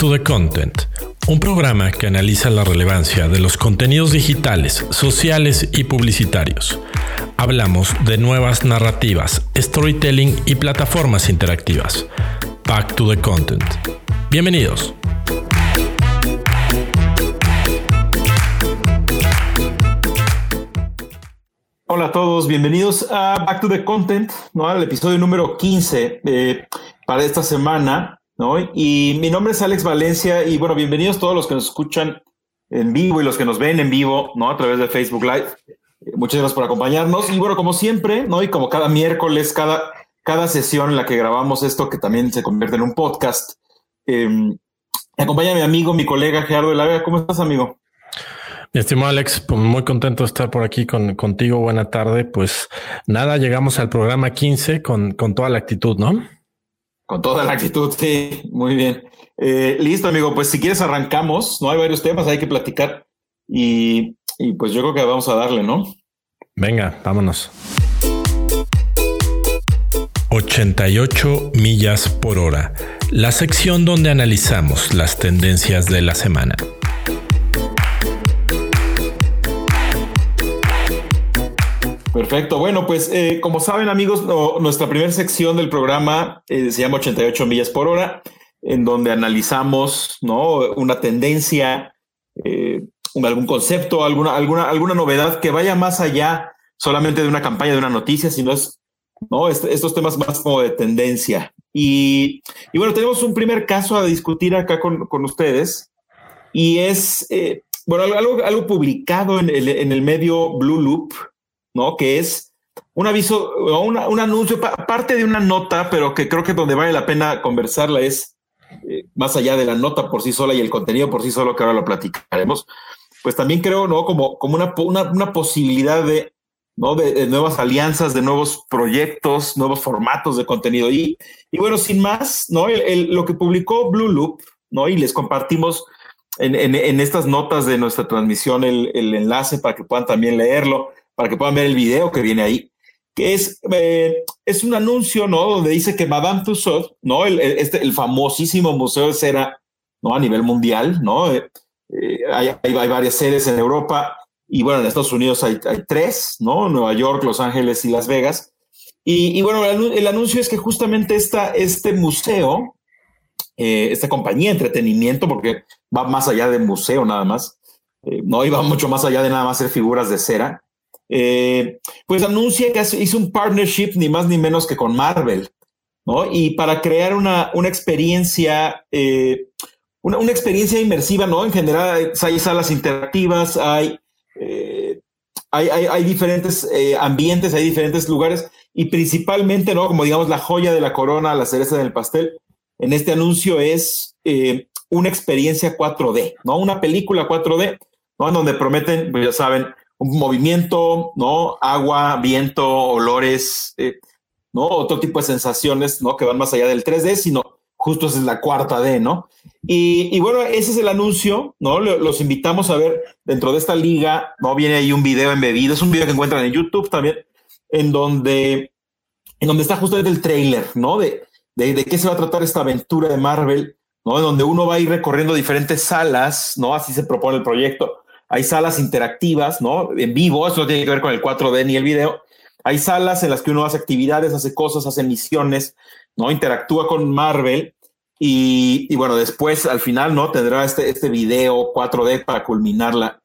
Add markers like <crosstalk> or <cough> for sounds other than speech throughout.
to the Content, un programa que analiza la relevancia de los contenidos digitales, sociales y publicitarios. Hablamos de nuevas narrativas, storytelling y plataformas interactivas. Back to the Content. Bienvenidos. Hola a todos, bienvenidos a Back to the Content, ¿no? al episodio número 15 eh, para esta semana. Y mi nombre es Alex Valencia y bueno, bienvenidos todos los que nos escuchan en vivo y los que nos ven en vivo, ¿no? A través de Facebook Live. Muchas gracias por acompañarnos. Y bueno, como siempre, ¿no? Y como cada miércoles, cada, cada sesión en la que grabamos esto, que también se convierte en un podcast, eh, me acompaña mi amigo, mi colega Gerardo de la Vega. ¿Cómo estás, amigo? Mi estimado Alex, pues muy contento de estar por aquí con, contigo. Buena tarde. Pues nada, llegamos al programa 15 con, con toda la actitud, ¿no? Con toda la actitud, sí, muy bien. Eh, listo, amigo, pues si quieres arrancamos, ¿no? Hay varios temas, hay que platicar y, y pues yo creo que vamos a darle, ¿no? Venga, vámonos. 88 millas por hora, la sección donde analizamos las tendencias de la semana. Perfecto. Bueno, pues eh, como saben amigos, nuestra primera sección del programa eh, se llama 88 millas por hora, en donde analizamos ¿no? una tendencia, eh, algún concepto, alguna, alguna, alguna novedad que vaya más allá solamente de una campaña, de una noticia, sino es ¿no? estos temas más como de tendencia. Y, y, bueno, tenemos un primer caso a discutir acá con, con ustedes y es, bueno, algo, algo publicado en el, en el medio Blue Loop, ¿no? Que es un aviso o un anuncio, parte de una nota, pero que creo que donde vale la pena conversarla es eh, más allá de la nota por sí sola y el contenido por sí solo, que ahora lo platicaremos. Pues también creo, ¿no? Como, como una, una, posibilidad de, ¿no? De, nuevas alianzas, de nuevos proyectos, nuevos formatos de contenido. Y, y bueno, sin más, ¿no? lo que publicó Blue Loop, ¿no? Y les compartimos en, en, estas notas de nuestra transmisión el, el enlace para que puedan también leerlo para que puedan ver el video que viene ahí, que es, eh, es un anuncio, ¿no? Donde dice que Madame Tussauds, ¿no? El, este, el famosísimo museo de cera, ¿no? A nivel mundial, ¿no? Eh, eh, hay, hay, varias sedes en Europa y bueno, en Estados Unidos hay, tres, ¿no? Nueva York, Los Ángeles y Las Vegas. Y, bueno, el, el, anuncio es que justamente esta, este museo, esta compañía de entretenimiento, porque va más allá de museo nada más, no iba mucho más allá de nada más ser figuras de cera, eh, pues anuncia que hizo un partnership ni más ni menos que con Marvel, ¿no? Y para crear una, una experiencia, eh, una, una, experiencia inmersiva, ¿no? En general hay salas interactivas, hay, eh, hay, hay, diferentes ambientes, hay diferentes lugares y principalmente, ¿no? Como digamos la joya de la corona, la cereza del pastel, en este anuncio es una experiencia 4D, ¿no? Una película 4D, ¿no? En donde prometen, pues ya saben, movimiento, ¿no? Agua, viento, olores, eh, ¿no? Otro tipo de sensaciones, ¿no? Que van más allá del 3D, sino justo es la cuarta D, ¿no? Y, bueno, ese es el anuncio, ¿no? Los invitamos a ver dentro de esta liga, ¿no? Viene ahí un video embebido, es un video que encuentran en YouTube también, en donde, en donde está justamente el trailer, ¿no? De, de, de qué se va a tratar esta aventura de Marvel, ¿no? En donde uno va a ir recorriendo diferentes salas, ¿no? Así se propone el proyecto hay salas interactivas, ¿no? En vivo, eso no tiene que ver con el 4D ni el video. Hay salas en las que uno hace actividades, hace cosas, hace misiones, ¿no? Interactúa con Marvel y, bueno, después al final, ¿no? Tendrá este, este video 4D para culminar la,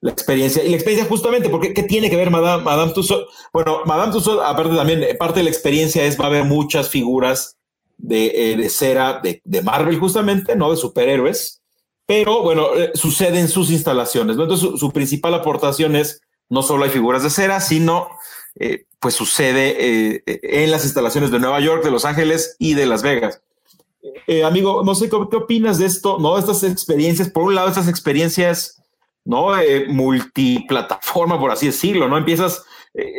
la experiencia. Y la experiencia justamente, porque ¿qué tiene que ver Madame, Madame Tussauds? Bueno, Madame Tussauds, aparte también, parte de la experiencia es, va a haber muchas figuras de, eh, de cera de, de Marvel justamente, ¿no? De superhéroes pero bueno, eh, sucede en sus instalaciones. ¿no? Entonces, su, principal aportación es no solo hay figuras de cera, sino eh, pues sucede eh, en las instalaciones de Nueva York, de Los Ángeles y de Las Vegas. amigo, no sé ¿qué, opinas de esto, ¿no? Estas experiencias, por un lado, estas experiencias, ¿no? multiplataforma, por así decirlo, ¿no? Empiezas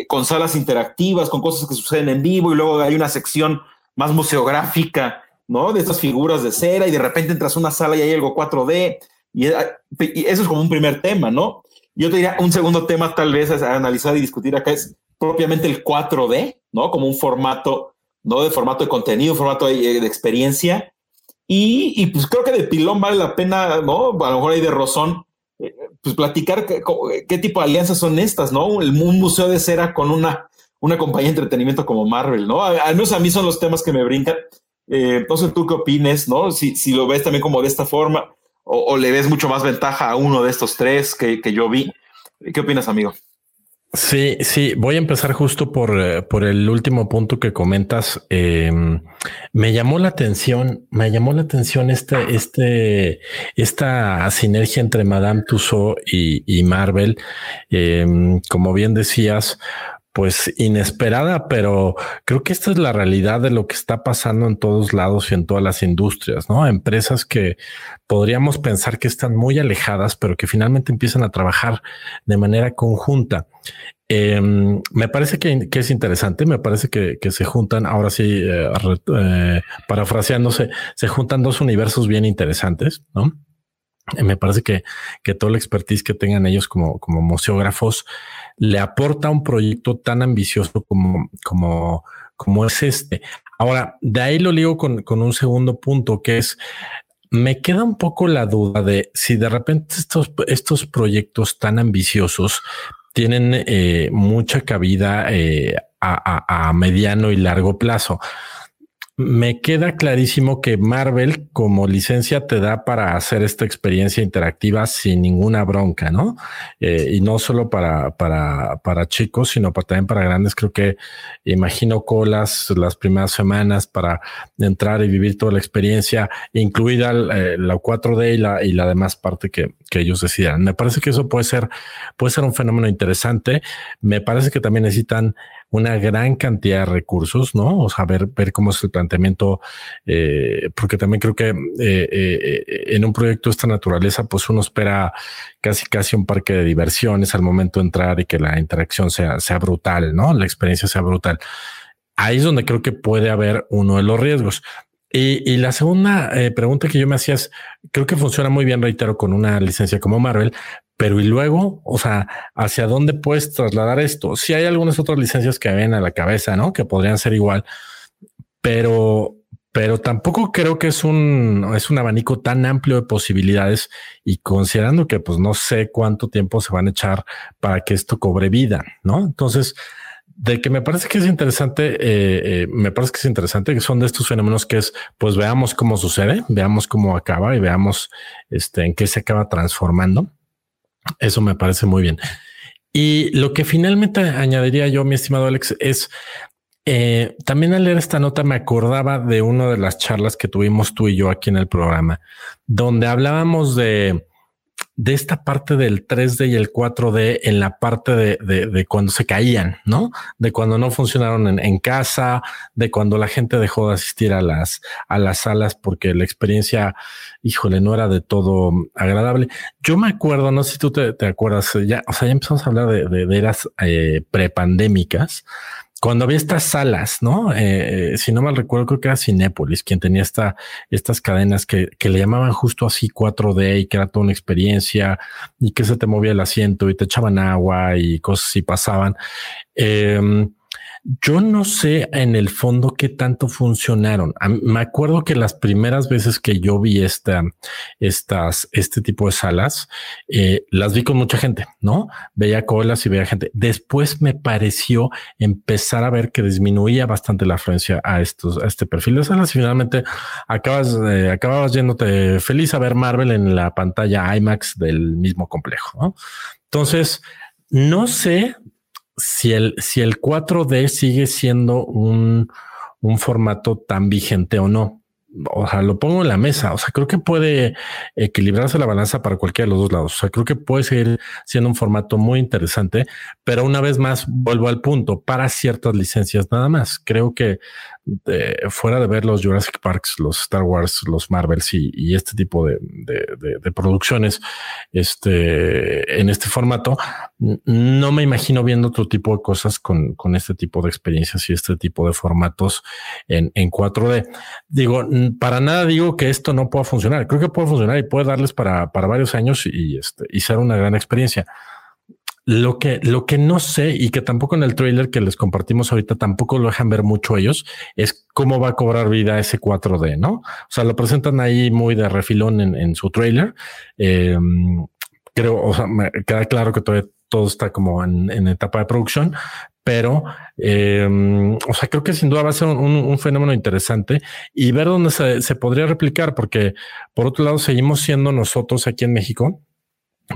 con salas interactivas, con cosas que suceden en vivo y luego hay una sección más museográfica ¿no? De estas figuras de cera y de repente entras a una sala y hay algo 4D y, eso es como un primer tema, ¿no? Yo te diría un segundo tema tal vez a analizar y discutir acá es propiamente el 4D, ¿no? Como un formato, ¿no? De formato de contenido, formato de, experiencia. Y, pues creo que de pilón vale la pena, ¿no? A lo mejor hay de rozón, eh, pues platicar qué, tipo de alianzas son estas, ¿no? Un, museo de cera con una, una compañía de entretenimiento como Marvel, ¿no? Al menos a mí son los temas que me brincan. Eh, no sé tú qué opines, ¿no? Si, si lo ves también como de esta forma o, le ves mucho más ventaja a uno de estos tres que, que yo vi. ¿Qué opinas, amigo? Sí, sí, voy a empezar justo por, eh, por el último punto que comentas. Em, me llamó la atención, me llamó la atención este, este, esta sinergia entre Madame Tussauds y, Marvel. Em, como bien decías, pues inesperada, pero creo que esta es la realidad de lo que está pasando en todos lados y en todas las industrias, ¿no? Empresas que podríamos pensar que están muy alejadas, pero que finalmente empiezan a trabajar de manera conjunta. Em, me parece que, es interesante, me parece que, se juntan, ahora sí, eh, eh, parafraseándose, se juntan dos universos bien interesantes, ¿no? Me parece que, que todo el expertise que tengan ellos como, como museógrafos le aporta un proyecto tan ambicioso como, como, como es este. Ahora, de ahí lo ligo con, con un segundo punto que es, me queda un poco la duda de si de repente estos, estos proyectos tan ambiciosos tienen eh, mucha cabida eh, a, a, mediano y largo plazo me queda clarísimo que Marvel como licencia te da para hacer esta experiencia interactiva sin ninguna bronca, ¿no? Eh, y no solo para, para, para chicos, sino para, también para grandes. Creo que imagino colas las primeras semanas para entrar y vivir toda la experiencia, incluida eh, la 4D y la, y la demás parte que, que ellos decidan. Me parece que eso puede ser, puede ser un fenómeno interesante. Me parece que también necesitan una gran cantidad de recursos, ¿no? O sea, ver, ver cómo es el planteamiento, eh, porque también creo que eh, eh, en un proyecto de esta naturaleza, pues uno espera casi, casi un parque de diversiones al momento de entrar y que la interacción sea, sea brutal, ¿no? La experiencia sea brutal. Ahí es donde creo que puede haber uno de los riesgos. Y, la segunda pregunta que yo me hacía es, creo que funciona muy bien, reitero, con una licencia como Marvel, pero y luego, o sea, ¿hacia dónde puedes trasladar esto? Si hay algunas otras licencias que ven a la cabeza, ¿no? Que podrían ser igual, pero, pero tampoco creo que es un, es un abanico tan amplio de posibilidades y considerando que pues no sé cuánto tiempo se van a echar para que esto cobre vida, ¿no? Entonces, de que me parece que es interesante, eh, eh, me parece que es interesante que son de estos fenómenos que es, pues veamos cómo sucede, veamos cómo acaba y veamos este, en qué se acaba transformando. Eso me parece muy bien. Y lo que finalmente añadiría yo, mi estimado Alex, es eh, también al leer esta nota me acordaba de una de las charlas que tuvimos tú y yo aquí en el programa, donde hablábamos de de esta parte del 3D y el 4D en la parte de, de, cuando se caían, ¿no? De cuando no funcionaron en, en, casa, de cuando la gente dejó de asistir a las, a las salas porque la experiencia, híjole, no era de todo agradable. Yo me acuerdo, no sé si tú te, acuerdas, ya, o sea, ya empezamos a hablar de, de, eras eh, prepandémicas cuando había estas salas, ¿no? Eh, eh, si no mal recuerdo, creo que era Cinépolis quien tenía esta, estas cadenas que, que, le llamaban justo así 4D y que era toda una experiencia y que se te movía el asiento y te echaban agua y cosas así pasaban. Eh, yo no sé en el fondo qué tanto funcionaron. Me acuerdo que las primeras veces que yo vi esta, estas, este tipo de salas, eh, las vi con mucha gente, ¿no? Veía colas y veía gente. Después me pareció empezar a ver que disminuía bastante la afluencia a estos, a este perfil de salas y finalmente acabas, eh, acababas yéndote feliz a ver Marvel en la pantalla IMAX del mismo complejo, ¿no? Entonces, no sé si el, si el 4D sigue siendo un, un formato tan vigente o no o sea, lo pongo en la mesa. O sea, creo que puede equilibrarse la balanza para cualquiera de los dos lados. O sea, creo que puede seguir siendo un formato muy interesante, pero una vez más vuelvo al punto para ciertas licencias nada más. Creo que fuera de ver los Jurassic Parks, los Star Wars, los Marvels y, este tipo de, producciones, este en este formato, no me imagino viendo otro tipo de cosas con, este tipo de experiencias y este tipo de formatos en, en 4D. Digo, para nada digo que esto no pueda funcionar. Creo que puede funcionar y puede darles para, para varios años y, este, y ser una gran experiencia. Lo que, lo que no sé y que tampoco en el trailer que les compartimos ahorita tampoco lo dejan ver mucho ellos es cómo va a cobrar vida ese 4D, ¿no? O sea, lo presentan ahí muy de refilón en, su trailer. Em, creo, o sea, queda claro que todavía todo está como en, etapa de producción, pero, em, o sea, creo que sin duda va a ser un, fenómeno interesante y ver dónde se, se podría replicar, porque por otro lado seguimos siendo nosotros aquí en México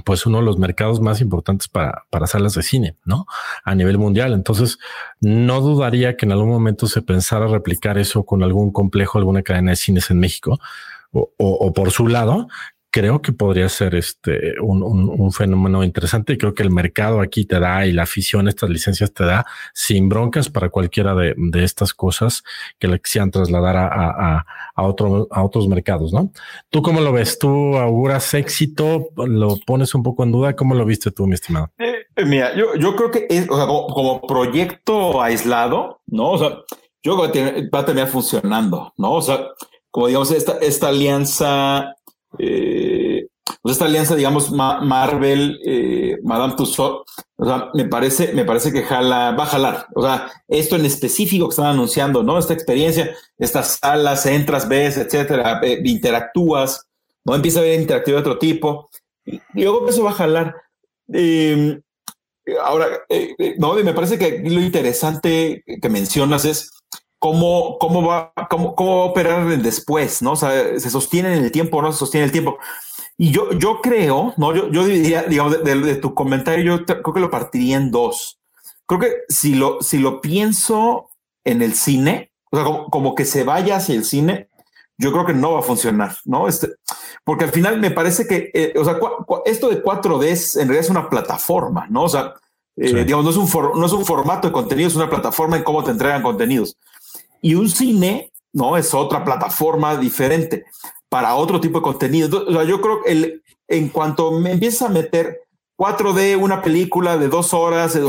pues uno de los mercados más importantes para, para salas de cine, ¿no? A nivel mundial. Entonces, no dudaría que en algún momento se pensara replicar eso con algún complejo, alguna cadena de cines en México, o, o por su lado, creo que podría ser este un, un, fenómeno interesante creo que el mercado aquí te da y la afición estas licencias te da sin broncas para cualquiera de, de estas cosas que le quisieran trasladar a, a, a, otro, a otros mercados, ¿no? ¿Tú cómo lo ves? ¿Tú auguras éxito? ¿Lo pones un poco en duda? ¿Cómo lo viste tú, mi estimado? Eh, eh, mira, yo, yo creo que o sea, como, como, proyecto aislado, ¿no? O sea, yo creo que va a terminar funcionando, ¿no? O sea, como digamos, esta, esta alianza eh, pues esta alianza, digamos, Marvel, eh, Madame Tussauds, o sea, me parece, me parece que jala, va a jalar. O sea, esto en específico que están anunciando, ¿no? Esta experiencia, estas salas, entras, ves, etcétera, eh, interactúas, ¿no? Empieza a haber interactivo de otro tipo. Y, luego eso va a jalar. Em, ahora, no, me parece que lo interesante que mencionas es cómo, cómo, va, cómo, cómo va a operar el después, ¿no? O sea, se sostiene en el tiempo o no se sostiene en el tiempo. Y yo, yo creo, ¿no? Yo, yo diría, digamos, de, tu comentario, yo creo que lo partiría en dos. Creo que si lo, si lo pienso en el cine, o sea, como, que se vaya hacia el cine, yo creo que no va a funcionar, ¿no? Este, porque al final me parece que, eh, o sea, esto de 4D en realidad es una plataforma, ¿no? O sea, eh, digamos, no es, un no es un formato de contenido, es una plataforma en cómo te entregan contenidos. Y un cine, ¿no? Es otra plataforma diferente para otro tipo de contenido. O sea, yo creo que el, en cuanto me empieza a meter 4D, una película de dos horas, eh,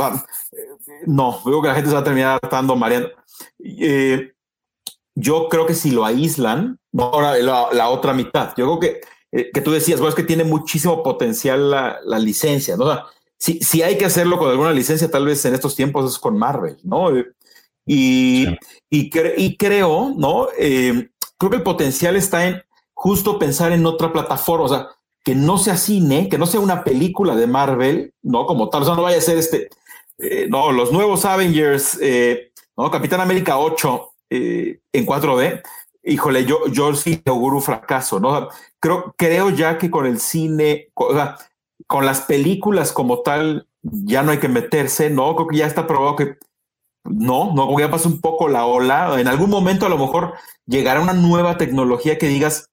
no, veo que la gente se va a terminar estando mareando. Eh, yo creo que si lo aíslan, ahora la, otra mitad, yo creo que, eh, que tú decías, bueno, es que tiene muchísimo potencial la, la licencia, ¿no? O sea, si, si, hay que hacerlo con alguna licencia, tal vez en estos tiempos es con Marvel, ¿no? Y, y, creo, ¿no? Eh, creo que el potencial está en justo pensar en otra plataforma, o sea, que no sea cine, que no sea una película de Marvel, ¿no? Como tal, o sea, no vaya a ser este, eh, no, los nuevos Avengers, eh, ¿no? Capitán América 8 en 4D. Híjole, yo, yo sí auguro fracaso, ¿no? creo, creo ya que con el cine, o sea, con las películas como tal, ya no hay que meterse, ¿no? Creo que ya está probado que no, no, como ya pasa un poco la ola. En algún momento a lo mejor llegará una nueva tecnología que digas,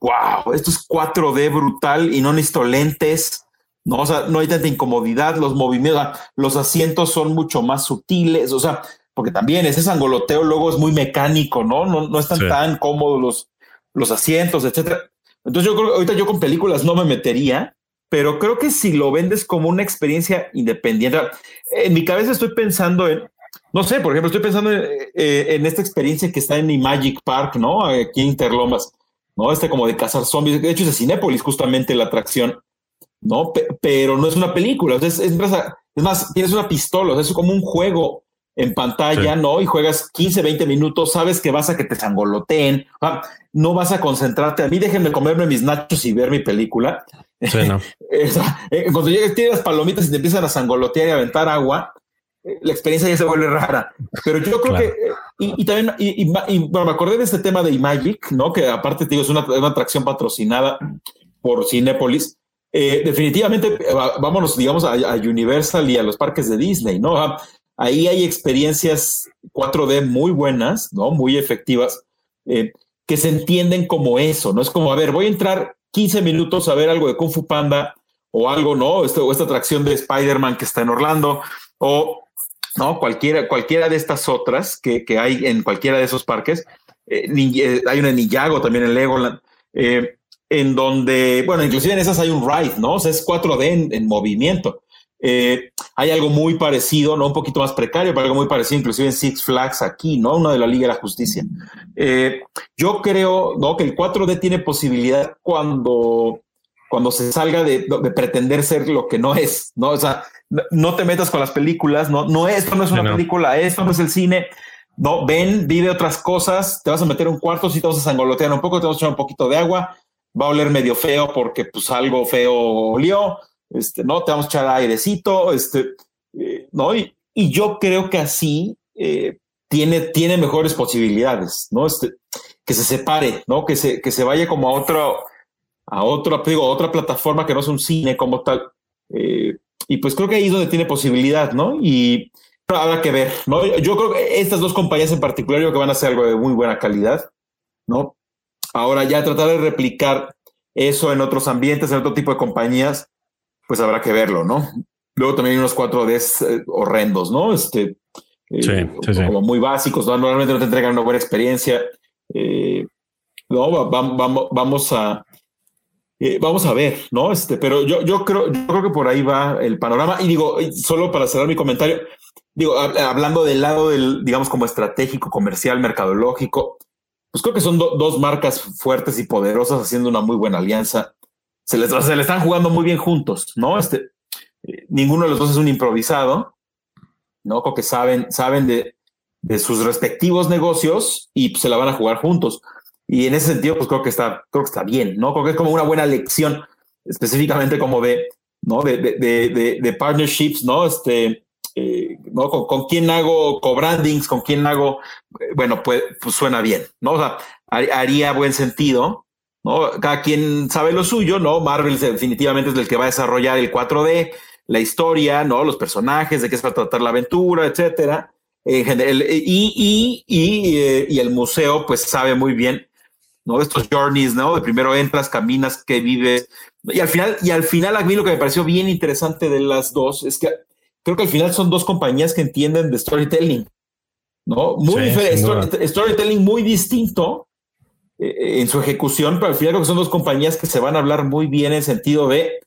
wow, esto es 4D brutal y no necesito lentes. No, o sea, no hay tanta incomodidad, los movimientos, los asientos son mucho más sutiles, o sea, porque también ese angoloteo luego es muy mecánico, ¿no? No, no están tan cómodos los, los asientos, etcétera. Entonces yo creo que ahorita yo con películas no me metería, pero creo que si lo vendes como una experiencia independiente, en mi cabeza estoy pensando en no sé, por ejemplo, estoy pensando eh, en, esta experiencia que está en Magic Park, ¿no? Aquí en Interlomas, ¿no? Este como de cazar zombies. De hecho, es de Cinépolis justamente la atracción, ¿no? pero no es una película. Es, es, más, tienes una pistola, es como un juego en pantalla, ¿no? Y juegas 15, 20 minutos, sabes que vas a que te sangoloteen, no vas a concentrarte. A mí déjenme comerme mis nachos y ver mi película. Sí, no. <laughs> Eh, cuando llegues, tienes palomitas y te empiezan a sangolotear y a aventar agua, la experiencia ya se vuelve rara. Pero yo creo que, y, también, y, bueno, me acordé de este tema de Imagic, ¿no? Que aparte, digo, es una, una atracción patrocinada por Cinepolis. Eh, definitivamente, eh, vámonos, digamos, a, Universal y a los parques de Disney, ¿no? Ahí hay experiencias 4D muy buenas, ¿no? Muy efectivas, eh, que se entienden como eso, ¿no? Es como, a ver, voy a entrar 15 minutos a ver algo de Kung Fu Panda o algo, ¿no? Esto, o esta atracción de Spider-Man que está en Orlando, o ¿no? Cualquiera, cualquiera de estas otras que, que hay en cualquiera de esos parques. Eh, eh, hay una en Ninjago, también en Legoland, eh, en donde, bueno, inclusive en esas hay un ride, ¿no? O sea, es 4D en, movimiento. hay algo muy parecido, ¿no? Un poquito más precario, pero algo muy parecido, inclusive en Six Flags aquí, ¿no? Una de la Liga de la Justicia. yo creo, ¿no? Que el 4D tiene posibilidad cuando cuando se salga de, pretender ser lo que no es, ¿no? O sea, no, te metas con las películas, no, no, esto no es una película, esto no es el cine, no, ven, vive otras cosas, te vas a meter un cuarto, si te vas a sangolotear un poco, te vas a echar un poquito de agua, va a oler medio feo porque pues algo feo olió, este, no, te vamos a echar airecito, este, eh, no, y, yo creo que así eh, tiene, tiene mejores posibilidades, ¿no? Este, que se separe, ¿no? Que se, que se vaya como a otro, a otro, digo, otra plataforma que no es un cine como tal. Eh, y pues creo que ahí es donde tiene posibilidad, ¿no? Y habrá que ver, ¿no? Yo creo que estas dos compañías en particular, yo creo que van a ser algo de muy buena calidad, ¿no? Ahora ya tratar de replicar eso en otros ambientes, en otro tipo de compañías, pues habrá que verlo, ¿no? Luego también hay unos 4D eh, horrendos, ¿no? Este, eh, como muy básicos, ¿no? normalmente no te entregan una buena experiencia. Eh, no, vamos, vamos a vamos a ver, ¿no? Este, pero yo, yo creo, yo creo que por ahí va el panorama. Y digo, solo para cerrar mi comentario, digo, hablando del lado del, digamos, como estratégico, comercial, mercadológico, pues creo que son dos marcas fuertes y poderosas haciendo una muy buena alianza. Se les, se le están jugando muy bien juntos, ¿no? Este, eh, ninguno de los dos es un improvisado, ¿no? Creo que saben, saben de, de sus respectivos negocios y se la van a jugar juntos. Y en ese sentido, pues creo que está, creo que está bien, ¿no? Creo que es como una buena lección, específicamente como de, ¿no? De, de, de, de partnerships, ¿no? Este, eh, ¿no? Con, quién hago co-brandings, con quién hago, eh, bueno, pues, pues, suena bien, ¿no? O sea, haría buen sentido, ¿no? Cada quien sabe lo suyo, ¿no? Marvel definitivamente es el que va a desarrollar el 4D, la historia, ¿no? Los personajes, de qué se va a tratar la aventura, etcétera. Y, y, y, eh, y, el museo, pues sabe muy bien, ¿no? Estos journeys, ¿no? De primero entras, caminas, que vives. Y al final, y al final, a mí lo que me pareció bien interesante de las dos es que creo que al final son dos compañías que entienden de storytelling, ¿no? Muy diferente, storytelling muy distinto eh, en su ejecución, pero al final creo que son dos compañías que se van a hablar muy bien en sentido de,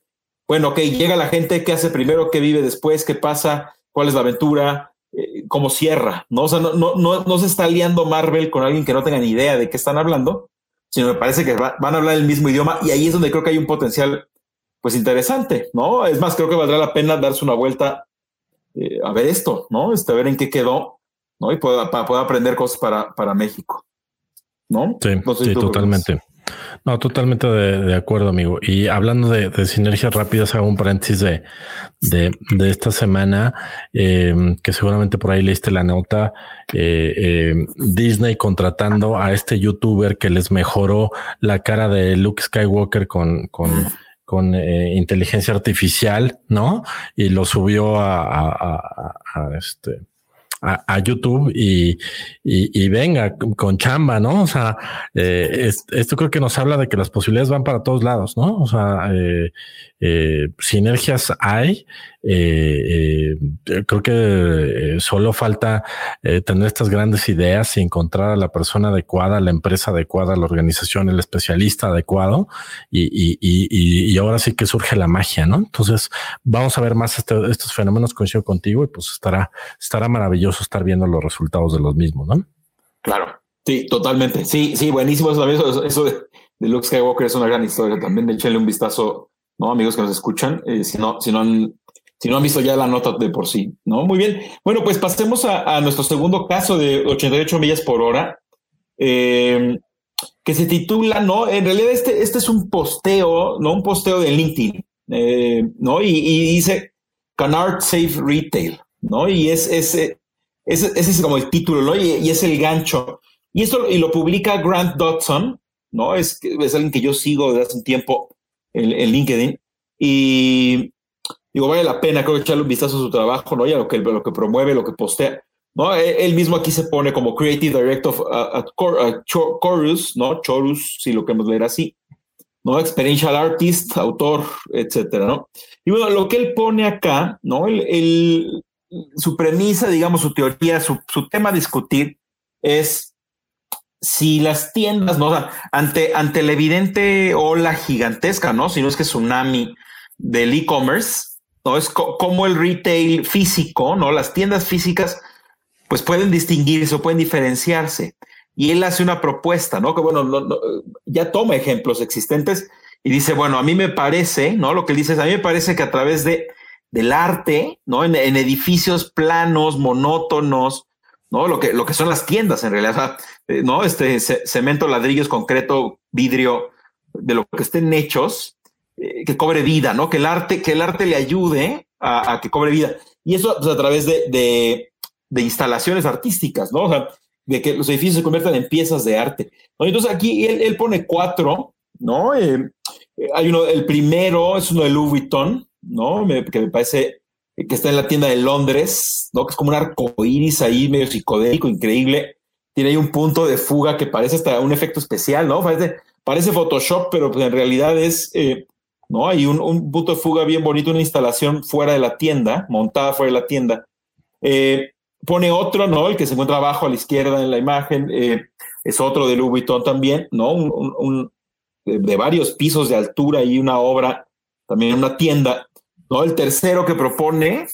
bueno, ok, llega la gente, ¿qué hace primero? ¿Qué vive después? ¿Qué pasa? ¿Cuál es la aventura? Eh, ¿Cómo cierra? ¿No? O sea, no, no, no, no se está liando Marvel con alguien que no tenga ni idea de qué están hablando, sino me parece que van a hablar el mismo idioma y ahí es donde creo que hay un potencial pues interesante, ¿no? Es más, creo que valdrá la pena darse una vuelta eh, a ver esto, ¿no? Este, a ver en qué quedó, ¿no? Y pueda, para poder aprender cosas para, para México, ¿no? Sí, totalmente. No, totalmente de, acuerdo, amigo. Y hablando de, sinergias rápidas, hago un paréntesis de, de, esta semana, em, que seguramente por ahí leíste la nota, eh, em, Disney contratando a este youtuber que les mejoró la cara de Luke Skywalker con, con con eh, inteligencia artificial, ¿no? Y lo subió a, este a, YouTube y, y, venga con chamba, ¿no? O sea, eh, esto creo que nos habla de que las posibilidades van para todos lados, ¿no? O sea, eh, eh, sinergias hay. Eh, eh, creo que solo falta tener estas grandes ideas y encontrar a la persona adecuada, la empresa adecuada, la organización, el especialista adecuado. Y, y, y, ahora sí que surge la magia, ¿no? Entonces vamos a ver más este, estos fenómenos, coincido contigo, y pues estará, estará maravilloso estar viendo los resultados de los mismos, ¿no? Claro. Sí, totalmente. Sí, sí, buenísimo. Eso, eso de, de Luke Skywalker es una gran historia también. Échenle un vistazo ¿no? Amigos que nos escuchan, eh, si, no, si, no han, si no han visto ya la nota de por sí, ¿no? Muy bien. Bueno, pues pasemos a, nuestro segundo caso de 88 millas por hora, eh, que se titula, ¿no? En realidad este, este es un posteo, ¿no? Un posteo de LinkedIn, eh, ¿no? Y, dice, Canard Safe Retail, ¿no? Y es ese, ese, es como el título, ¿no? Y, es el gancho. Y esto y lo publica Grant Dodson, ¿no? Es, es alguien que yo sigo desde hace un tiempo en, LinkedIn. Y digo, vale la pena, creo, echarle un vistazo a su trabajo, ¿no? Y a lo que, lo que promueve, lo que postea. ¿no? E, él mismo aquí se pone como Creative Director at, Chorus, ¿no? Chorus, si lo queremos leer así, ¿no? Experiential Artist, autor, etcétera, ¿no? Y bueno, lo que él pone acá, ¿no? El, su premisa, digamos, su teoría, su, su tema a discutir es si las tiendas, ¿no? ante, ante la evidente ola gigantesca, ¿no? Si no es que tsunami del e-commerce, ¿no? Es como el retail físico, ¿no? Las tiendas físicas, pues pueden distinguirse o pueden diferenciarse. Y él hace una propuesta, ¿no? Que bueno, ya toma ejemplos existentes y dice, bueno, a mí me parece, ¿no? Lo que él dice es, a mí me parece que a través de, del arte, ¿no? En, edificios planos, monótonos, ¿no? Lo que, lo que son las tiendas en realidad, eh, ¿no? Este cemento, ladrillos, concreto, vidrio, de lo que estén hechos, eh, que cobre vida, ¿no? Que el arte, que el arte le ayude a, que cobre vida. Y eso pues, a través de, de, instalaciones artísticas, ¿no? O sea, de que los edificios se conviertan en piezas de arte. Entonces aquí él, pone cuatro ¿no? Eh, hay uno, el primero es uno de Louis Vuitton, ¿no? que me parece que está en la tienda de Londres, ¿no? Que es como un arco iris ahí medio psicodélico, increíble. Tiene ahí un punto de fuga que parece hasta un efecto especial, ¿no? Parece, Photoshop, pero pues en realidad es, eh, ¿no? Hay un, punto de fuga bien bonito, una instalación fuera de la tienda, montada fuera de la tienda. Eh, pone otro, ¿no? El que se encuentra abajo a la izquierda en la imagen, es otro de Louis Vuitton también, ¿no? un, de, varios pisos de altura y una obra, también una tienda. ¿no? El tercero que propone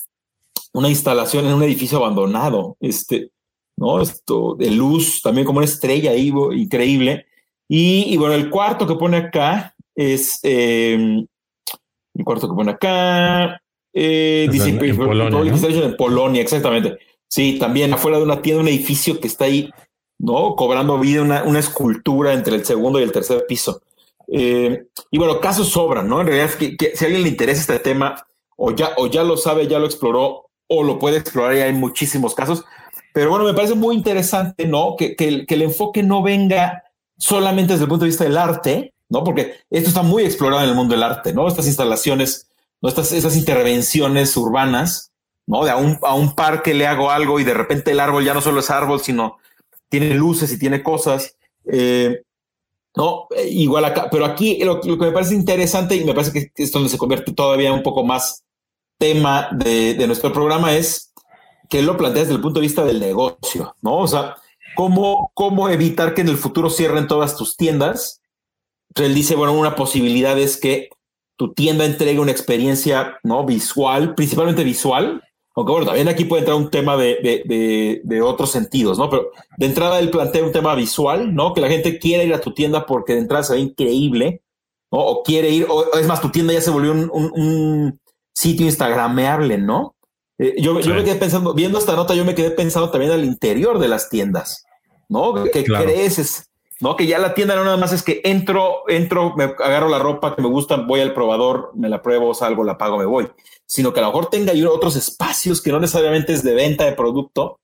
una instalación en un edificio abandonado, este, ¿no? Esto de luz, también como una estrella ahí, increíble. Y, bueno, el cuarto que pone acá es, em, el cuarto que pone acá, eh, dice, en, Polonia, en Polonia, exactamente. Sí, también afuera de una tienda, un edificio que está ahí, ¿no? Cobrando vida, una, una escultura entre el segundo y el tercer piso. Eh, y bueno, casos sobran, ¿no? En realidad, que, que, si a alguien le interesa este tema, o ya, o ya lo sabe, ya lo exploró, o lo puede explorar, ya hay muchísimos casos. Pero bueno, me parece muy interesante, ¿no? Que, que, el, que el enfoque no venga solamente desde el punto de vista del arte, ¿no? Porque esto está muy explorado en el mundo del arte, ¿no? Estas instalaciones, ¿no? Estas, estas intervenciones urbanas, ¿no? De a un, a un parque le hago algo y de repente el árbol ya no solo es árbol, sino tiene luces y tiene cosas. Eh, ¿no? Igual acá, pero aquí lo, que me parece interesante y me parece que es donde se convierte todavía un poco más tema de, nuestro programa es que lo plantea desde el punto de vista del negocio, ¿no? O sea, ¿cómo, cómo evitar que en el futuro cierren todas tus tiendas. Entonces él dice, bueno, una posibilidad es que tu tienda entregue una experiencia, ¿no? Visual, principalmente visual, aunque bueno, también aquí puede entrar un tema de, de, otros sentidos, ¿no? Pero de entrada él plantea un tema visual, ¿no? Que la gente quiere ir a tu tienda porque de entrada se ve increíble, ¿no? O quiere ir, o es más, tu tienda ya se volvió un, un, sitio instagrameable, ¿no? Eh, yo, yo, me quedé pensando, viendo esta nota, yo me quedé pensando también al interior de las tiendas, ¿no? ¿Qué crees? ¿No? Que ya la tienda no nada más es que entro, entro, me agarro la ropa que me gusta, voy al probador, me la pruebo, salgo, la pago, me voy sino que a lo mejor tenga otros espacios que no necesariamente es de venta de producto,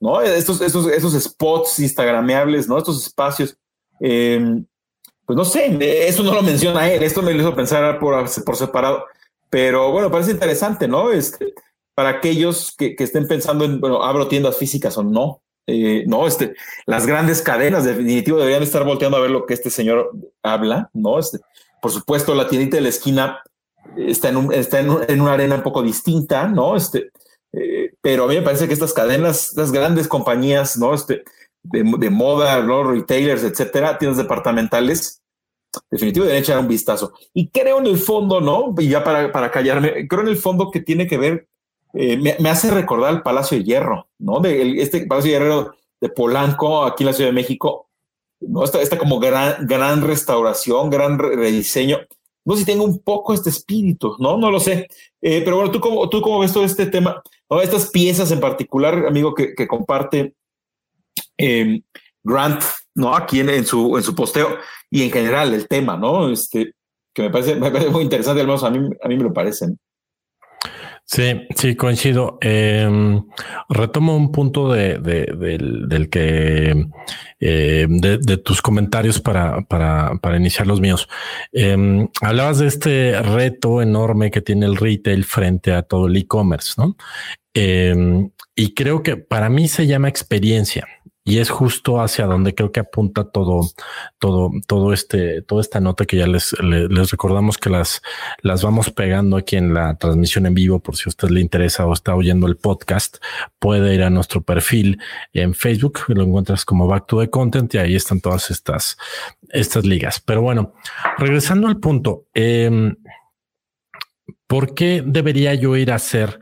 ¿no? Estos, estos, esos spots instagrameables, ¿no? Estos espacios. Em, pues no sé, eso no lo menciona él, esto me lo hizo pensar por, por separado, pero bueno, parece interesante, ¿no? Este, para aquellos que, que estén pensando en, bueno, abro tiendas físicas o no, eh, no, este, las grandes cadenas definitivo deberían estar volteando a ver lo que este señor habla, ¿no? Este, por supuesto, la tiendita de la esquina está en, un, está en, una arena un poco distinta, ¿no? Este, eh, pero a mí me parece que estas cadenas, estas grandes compañías, ¿no? Este, de, moda, ¿no? retailers, etcétera, tiendas departamentales, definitivo deberían echar un vistazo. Y creo en el fondo, ¿no? Y ya para, para callarme, creo en el fondo que tiene que ver, eh, me, hace recordar el Palacio de Hierro, ¿no? Este Palacio de Hierro de Polanco, aquí en la Ciudad de México, ¿no? Esta, esta como gran, restauración, gran rediseño no sé si tengo un poco este espíritu, ¿no? No lo sé. Eh, pero bueno, ¿tú cómo, ¿tú cómo ves todo este tema? Estas piezas en particular, amigo, que, comparte em, Grant, ¿no? Aquí en, su, en su posteo y en general el tema, ¿no? Este, que me parece, muy interesante, al menos a mí, a mí me lo parecen. Sí, sí, coincido. Em, retomo un punto de, del, que eh, de, tus comentarios para, para, para iniciar los míos. Em, hablabas de este reto enorme que tiene el retail frente a todo el e-commerce, ¿no? Em, y creo que para mí se llama experiencia y es justo hacia donde creo que apunta todo, todo, todo este, toda esta nota que ya les, les, recordamos que las, las vamos pegando aquí en la transmisión en vivo por si a usted le interesa o está oyendo el podcast, puede ir a nuestro perfil en Facebook, lo encuentras como Back to the Content y ahí están todas estas, estas ligas. Pero bueno, regresando al punto, eh, ¿por qué debería yo ir a hacer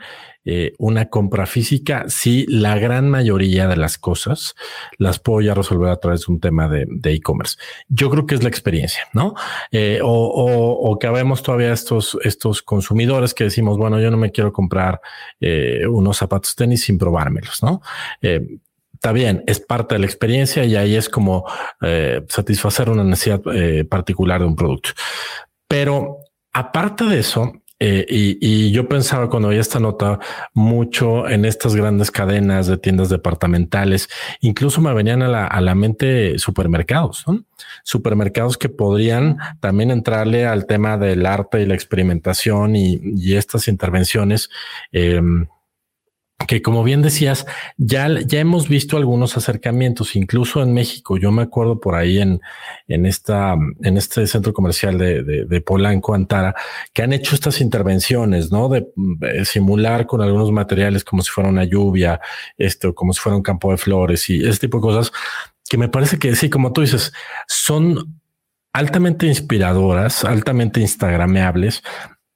eh, una compra física, sí, la gran mayoría de las cosas las puedo ya resolver a través de un tema de e-commerce. Yo creo que es la experiencia, ¿no? Eh, o, que habemos todavía estos, estos consumidores que decimos, bueno, yo no me quiero comprar eh, unos zapatos tenis sin probármelos, ¿no? está bien, es parte de la experiencia y ahí es como satisfacer una necesidad particular de un producto. Pero aparte de eso, eh, y, yo pensaba cuando veía esta nota mucho en estas grandes cadenas de tiendas departamentales, incluso me venían a la, a la mente supermercados, supermercados que podrían también entrarle al tema del arte y la experimentación y, y estas intervenciones. Eh, que como bien decías, ya, ya hemos visto algunos acercamientos, incluso en México. Yo me acuerdo por ahí en, en esta, en este centro comercial de, de, de Polanco, Antara, que han hecho estas intervenciones, ¿no? De, simular con algunos materiales como si fuera una lluvia, esto, como si fuera un campo de flores y ese tipo de cosas que me parece que sí, como tú dices, son altamente inspiradoras, altamente instagrameables,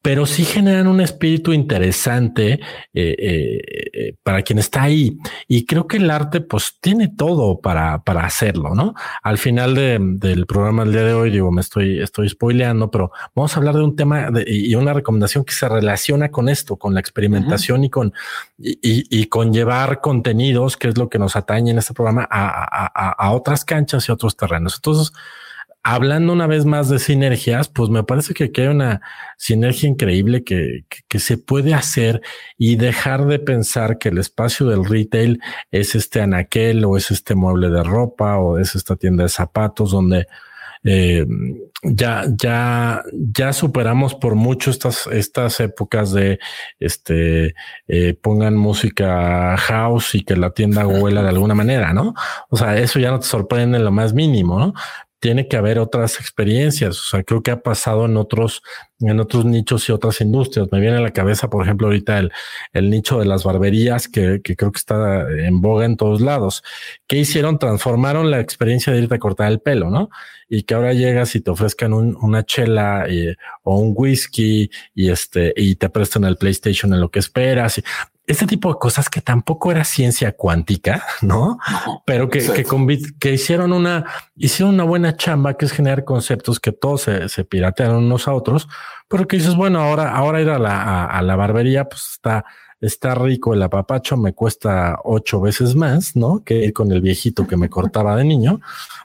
pero sí generan un espíritu interesante eh, eh, eh, para quien está ahí. Y creo que el arte pues tiene todo para, para hacerlo, ¿no? Al final del programa del día de hoy, digo, me estoy, estoy spoileando, pero vamos a hablar de un tema y una recomendación que se relaciona con esto, con la experimentación y con y, y, con llevar contenidos, que es lo que nos atañe en este programa, a, a, a otras canchas y otros terrenos. Entonces, hablando una vez más de sinergias, pues me parece que aquí hay una sinergia increíble que, que, se puede hacer y dejar de pensar que el espacio del retail es este anaquel o es este mueble de ropa o es esta tienda de zapatos donde eh, ya, ya, ya superamos por mucho estas, estas épocas de este eh, pongan música house y que la tienda huela de alguna manera, ¿no? O sea, eso ya no te sorprende en lo más mínimo, ¿no? Tiene que haber otras experiencias. O sea, creo que ha pasado en otros, en otros nichos y otras industrias. Me viene a la cabeza, por ejemplo, ahorita el, el nicho de las barberías, que, que, creo que está en boga en todos lados. ¿Qué hicieron? Transformaron la experiencia de irte a cortar el pelo, ¿no? Y que ahora llegas y te ofrezcan un, una chela eh, o un whisky y este, y te prestan el PlayStation en lo que esperas. Y, este tipo de cosas que tampoco era ciencia cuántica, ¿no? Pero que, que, que, hicieron una, hicieron una buena chamba, que es generar conceptos que todos se, se piratean unos a otros, pero que dices, bueno, ahora, ahora ir a la, a, la barbería, pues está, está rico el apapacho, me cuesta ocho veces más, ¿no? Que ir con el viejito que me cortaba de niño,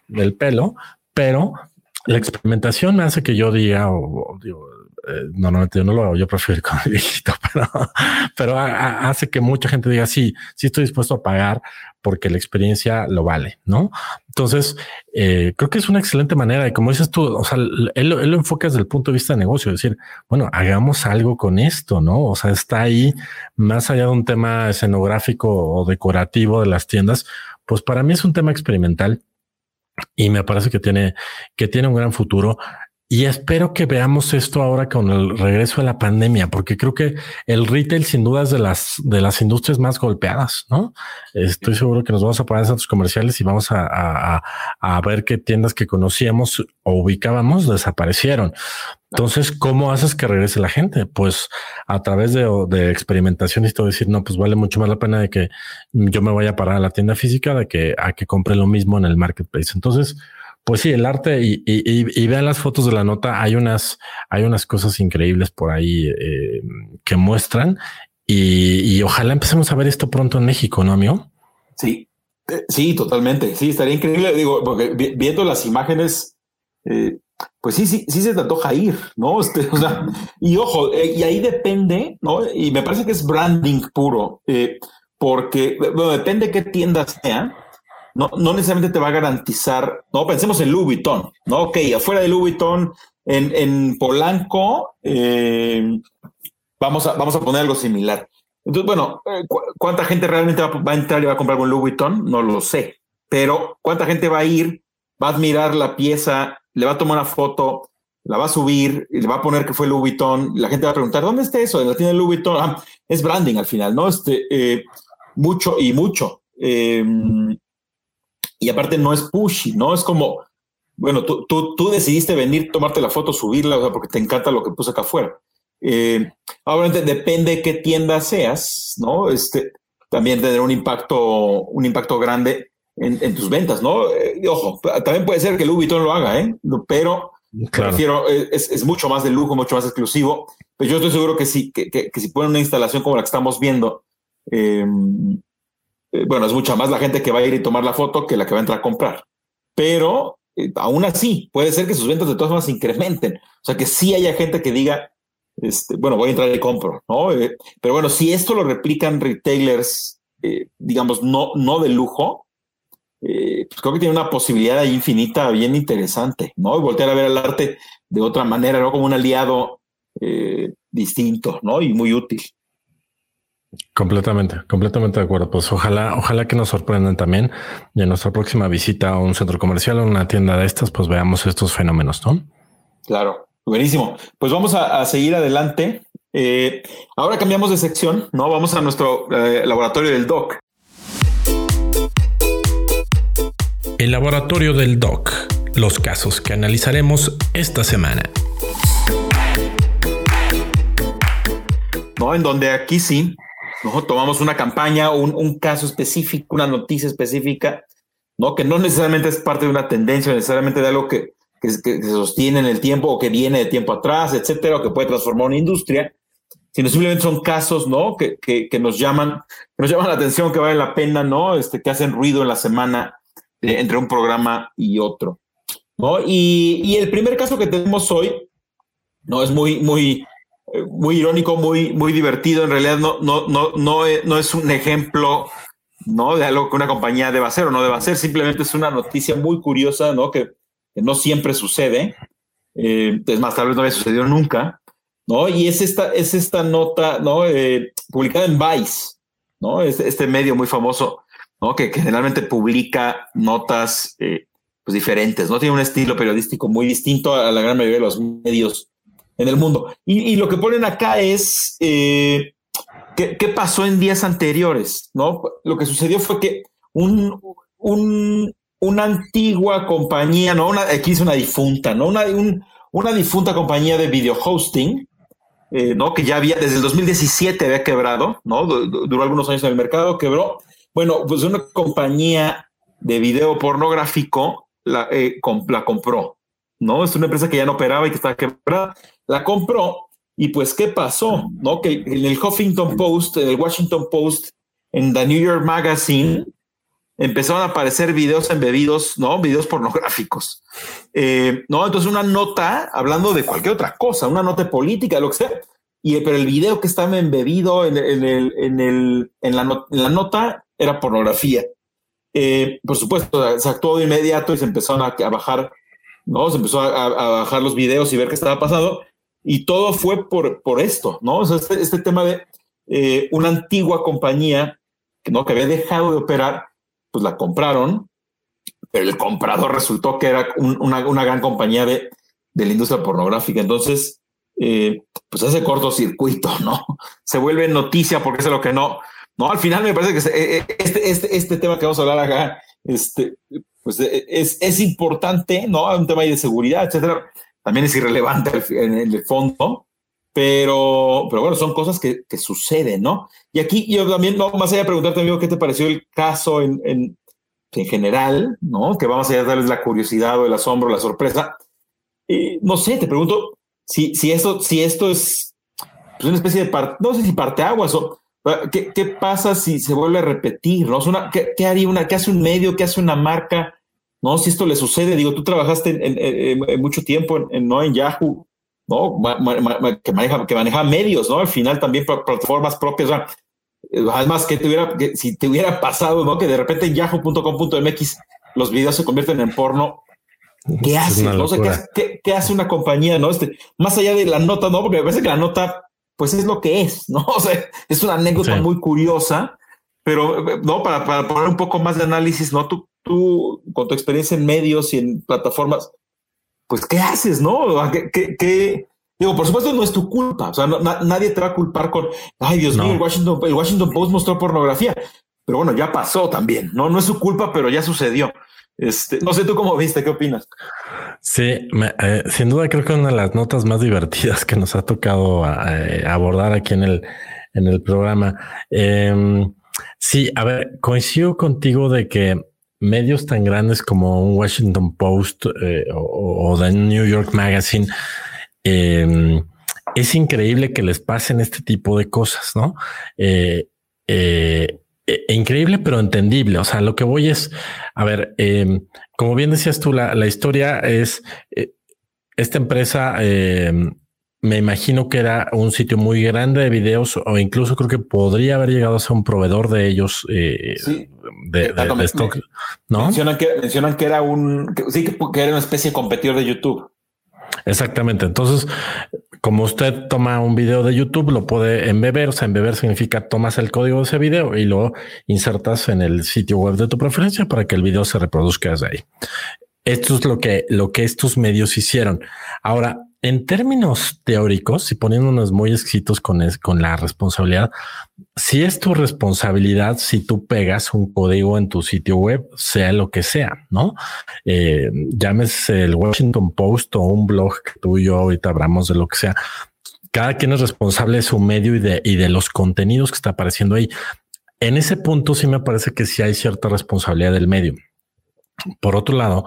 del pelo, pero la experimentación me hace que yo diga, o, digo, eh, normalmente yo no lo hago, yo prefiero ir con el <laughs> viejito, pero, pero hace que mucha gente diga, sí, sí estoy dispuesto a pagar porque la experiencia lo vale, ¿no? Entonces, eh, creo que es una excelente manera y como dices tú, o sea, él, lo enfoca desde el punto de vista de negocio, decir, bueno, hagamos algo con esto, ¿no? O sea, está ahí más allá de un tema escenográfico o decorativo de las tiendas, pues para mí es un tema experimental y me parece que tiene, que tiene un gran futuro. Y espero que veamos esto ahora con el regreso de la pandemia, porque creo que el retail sin duda es de las, de las industrias más golpeadas, ¿no? Estoy seguro que nos vamos a parar en centros comerciales y vamos a, a, a ver qué tiendas que conocíamos o ubicábamos desaparecieron. Entonces, ¿cómo haces que regrese la gente? Pues a través de, de experimentación y todo decir, no, pues vale mucho más la pena de que yo me vaya a parar a la tienda física de que a que compre lo mismo en el marketplace. Entonces, pues sí, el arte y, vean las fotos de la nota. Hay unas, hay unas cosas increíbles por ahí eh, que muestran y, ojalá empecemos a ver esto pronto en México, ¿no, amigo? Sí, eh, sí, totalmente. Sí, estaría increíble. Digo, porque viendo las imágenes, eh, pues sí, sí, sí se te antoja ir, ¿no? <laughs> Este, o sea, y ojo, y ahí depende, ¿no? Y me parece que es branding puro, porque depende qué tienda sea no, no necesariamente te va a garantizar, no, pensemos en Louis Vuitton, ¿no? Ok, afuera de Louis Vuitton, en, en Polanco, eh, vamos, a, vamos a poner algo similar. Entonces, bueno, eh, ¿cuánta gente realmente va, a entrar y va a comprar un Louis Vuitton? No lo sé, pero ¿cuánta gente va a ir, va a admirar la pieza, le va a tomar una foto, la va a subir y le va a poner que fue Louis Vuitton? La gente va a preguntar, ¿dónde está eso? La tienda de Louis Vuitton. Ah, es branding al final, ¿no? Este, eh, mucho y mucho. Eh, y aparte no es pushy, ¿no? Es como, bueno, tú, tú, tú decidiste venir, tomarte la foto, subirla, o sea, porque te encanta lo que puse acá afuera. Eh, obviamente depende de qué tienda seas, ¿no? Este, también tendrá un impacto, un impacto grande en, tus ventas, ¿no? Eh, ojo, también puede ser que Louis Vuitton lo haga, ¿eh? Pero prefiero, es, mucho más de lujo, mucho más exclusivo. Pero yo estoy seguro que sí, que, que, si ponen una instalación como la que estamos viendo, em, eh, bueno, es mucha más la gente que va a ir y tomar la foto que la que va a entrar a comprar. Pero eh, aún así, puede ser que sus ventas de todas formas incrementen. O sea, que sí haya gente que diga, este, bueno, voy a entrar y compro, ¿no? Eh, pero bueno, si esto lo replican retailers, digamos, no, no de lujo, pues creo que tiene una posibilidad ahí infinita bien interesante, ¿no? Y voltear a ver el arte de otra manera, ¿no? Como un aliado distinto, ¿no? Y muy útil. Completamente, completamente de acuerdo. Pues ojalá, ojalá que nos sorprendan también y en nuestra próxima visita a un centro comercial o una tienda de estas, pues veamos estos fenómenos, ¿no? Claro, buenísimo. Pues vamos a, seguir adelante. Eh, ahora cambiamos de sección, ¿no? Vamos a nuestro eh, laboratorio del DOC. El laboratorio del DOC, los casos que analizaremos esta semana. ¿no? En donde aquí sí ¿no? Tomamos una campaña, un, un caso específico, una noticia específica, ¿no? Que no necesariamente es parte de una tendencia, necesariamente de algo que, que, se sostiene en el tiempo o que viene de tiempo atrás, etcétera, o que puede transformar una industria, sino simplemente son casos, ¿no? Que, que, que nos llaman, que nos llaman la atención, que vale la pena, ¿no? Este, que hacen ruido en la semana entre un programa y otro, ¿no? Y, y el primer caso que tenemos hoy, ¿no? Es muy, muy, muy irónico, muy, muy divertido. En realidad no, no, no, es, no es un ejemplo ¿no? de algo que una compañía deba hacer o no deba hacer. Simplemente es una noticia muy curiosa, ¿no? Que, no siempre sucede. Eh, es más, tal vez no había sucedido nunca. ¿no? Y es esta, es esta nota ¿no? Eh, publicada en Vice, ¿no? Este, este medio muy famoso, ¿no? Que, generalmente publica notas eh, pues diferentes, ¿no? Tiene un estilo periodístico muy distinto a la gran mayoría de los medios en el mundo. Y, lo que ponen acá es eh, ¿qué, pasó en días anteriores, ¿no? Lo que sucedió fue que un, una antigua compañía, no, una, aquí es una difunta, ¿no? Una, una difunta compañía de video hosting, eh, ¿no? Que ya había, desde el 2017 había quebrado, ¿no? Duró algunos años en el mercado, quebró. Bueno, pues una compañía de video pornográfico la, eh, la compró, ¿no? Es una empresa que ya no operaba y que estaba quebrada la compró y pues, ¿qué pasó? ¿No? Que en el Huffington Post, en el Washington Post, en The New York Magazine, empezaron a aparecer videos embebidos, ¿no? Videos pornográficos. Eh, ¿No? Entonces una nota hablando de cualquier otra cosa, una nota política, lo que sea. Y, pero el video que estaba embebido en, el, en, el, en, la, nota era pornografía. Eh, por supuesto, se actuó de inmediato y se empezaron a, bajar, ¿no? Se empezó a, a, bajar los videos y ver qué estaba pasando. Y todo fue por, por esto, ¿no? O sea, este, este tema de eh, una antigua compañía que, ¿no? que había dejado de operar, pues la compraron, pero el comprador resultó que era una, una, gran compañía de, de, la industria pornográfica. Entonces, eh, pues hace cortocircuito, ¿no? Se vuelve noticia porque es lo que no. No, al final me parece que eh, este, este, este tema que vamos a hablar acá, este, pues es, es importante, ¿no? Un tema de seguridad, etcétera también es irrelevante en el fondo, pero, pero bueno, son cosas que, que suceden, ¿no? Y aquí yo también, no, más allá de preguntarte, amigo, ¿qué te pareció el caso en, en, en general, ¿no? Que vamos a darles la curiosidad o el asombro, la sorpresa. y no sé, te pregunto si, si, esto, si esto es pues, una especie de, parte, no sé si parteaguas o ¿qué, ¿qué, pasa si se vuelve a repetir, ¿no? una, ¿qué, ¿Qué haría una, qué hace un medio, qué hace una marca? ¿No? Si esto le sucede, digo, tú trabajaste en, mucho tiempo en, ¿no? en Yahoo, ¿no? que, maneja, que maneja medios, ¿no? Al final también plataformas propias. Además, que, te hubiera, que si te hubiera pasado, ¿no? Que de repente en yahoo.com.mx los videos se convierten en porno. ¿Qué hace? ¿no? ¿qué, hace una compañía? ¿no? Este, más allá de la nota, ¿no? Porque me parece que la nota, pues es lo que es, ¿no? <laughs> O sea, es una anécdota muy curiosa, pero no, para, para poner un poco más de análisis, ¿no? Tú, tú, con tu experiencia en medios y en plataformas, pues, ¿qué haces, no? ¿Qué, Digo, por supuesto no es tu culpa, o sea, nadie te va a culpar con, ay, Dios mío, el Washington, el Washington Post mostró pornografía, pero bueno, ya pasó también, ¿no? No es su culpa, pero ya sucedió. Este, no sé tú cómo viste, ¿qué opinas? Sí, eh, sin duda creo que una de las notas más divertidas que nos ha tocado eh, abordar aquí en el, en el programa. Em, sí, a ver, coincido contigo de que medios tan grandes como un Washington Post eh, o, o, The New York Magazine, em, es increíble que les pasen este tipo de cosas, ¿no? Eh, eh, e, increíble, pero entendible. O sea, lo que voy es, a ver, em, como bien decías tú, la, la historia es, esta empresa em, me imagino que era un sitio muy grande de videos o incluso creo que podría haber llegado a ser un proveedor de ellos eh, de, de, stock. ¿no? Mencionan que, mencionan que era un, sí, que era una especie de competidor de YouTube. Exactamente. Entonces, como usted toma un video de YouTube, lo puede embeber. O sea, embeber significa tomas el código de ese video y lo insertas en el sitio web de tu preferencia para que el video se reproduzca desde ahí. Esto es lo que, lo que estos medios hicieron. Ahora, en términos teóricos, y poniéndonos muy exquisitos con, con la responsabilidad, si es tu responsabilidad si tú pegas un código en tu sitio web, sea lo que sea, ¿no? Eh, llámese el Washington Post o un blog que tú y yo ahorita hablamos de lo que sea. Cada quien es responsable de su medio y de, y de los contenidos que está apareciendo ahí. En ese punto sí me parece que sí hay cierta responsabilidad del medio. Por otro lado,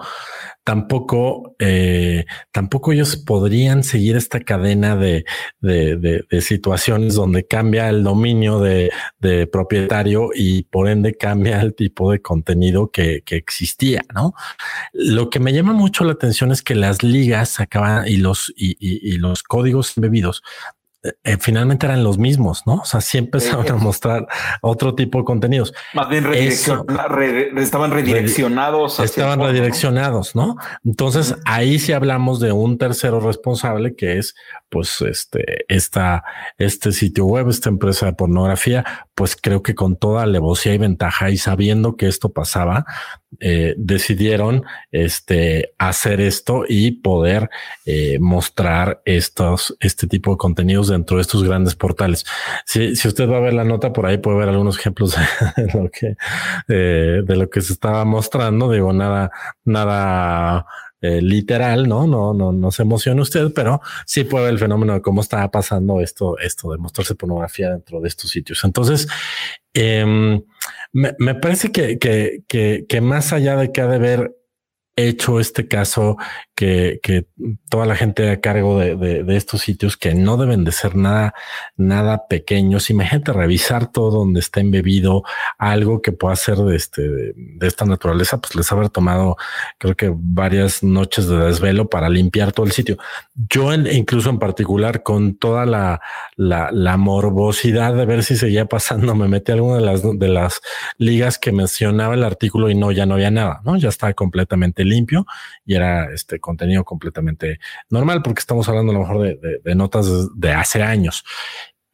tampoco, eh, tampoco ellos podrían seguir esta cadena de, de, situaciones donde cambia el dominio de, propietario y por ende cambia el tipo de contenido que, que, existía, ¿no? Lo que me llama mucho la atención es que las ligas acaban y los, y, y los códigos embebidos eh, finalmente eran los mismos, ¿no? O sea, sí empezaron a mostrar otro tipo de contenidos. Más bien estaban redireccionados. estaban redireccionados, ¿no? Entonces ahí sí hablamos de un tercero responsable que es, pues, este, esta, este sitio web, esta empresa de pornografía, pues creo que con toda alevosía y ventaja y sabiendo que esto pasaba, eh, decidieron este, hacer esto y poder eh, mostrar estos, este tipo de contenidos dentro de estos grandes portales. Si, si usted va a ver la nota, por ahí puede ver algunos ejemplos de <laughs> lo que, eh, de lo que se estaba mostrando. Digo, nada, nada literal, ¿no? No, no, no se emociona usted, pero sí puede ver el fenómeno de cómo está pasando esto, esto de mostrarse pornografía dentro de estos sitios. Entonces, eh, me, parece que, que, que, que, más allá de que ha de ver hecho este caso que, toda la gente a cargo de, de, estos sitios que no deben de ser nada, nada pequeños. Imagínate revisar todo donde está embebido algo que pueda ser de este, de esta naturaleza, pues les haber tomado, creo que varias noches de desvelo para limpiar todo el sitio. Yo incluso en particular con toda la, la, la morbosidad de ver si seguía pasando, me metí a alguna de las, de las ligas que mencionaba el artículo y no, ya no había nada, ¿no? Ya estaba completamente limpio y era este contenido completamente normal porque estamos hablando a lo mejor de, notas de, hace años.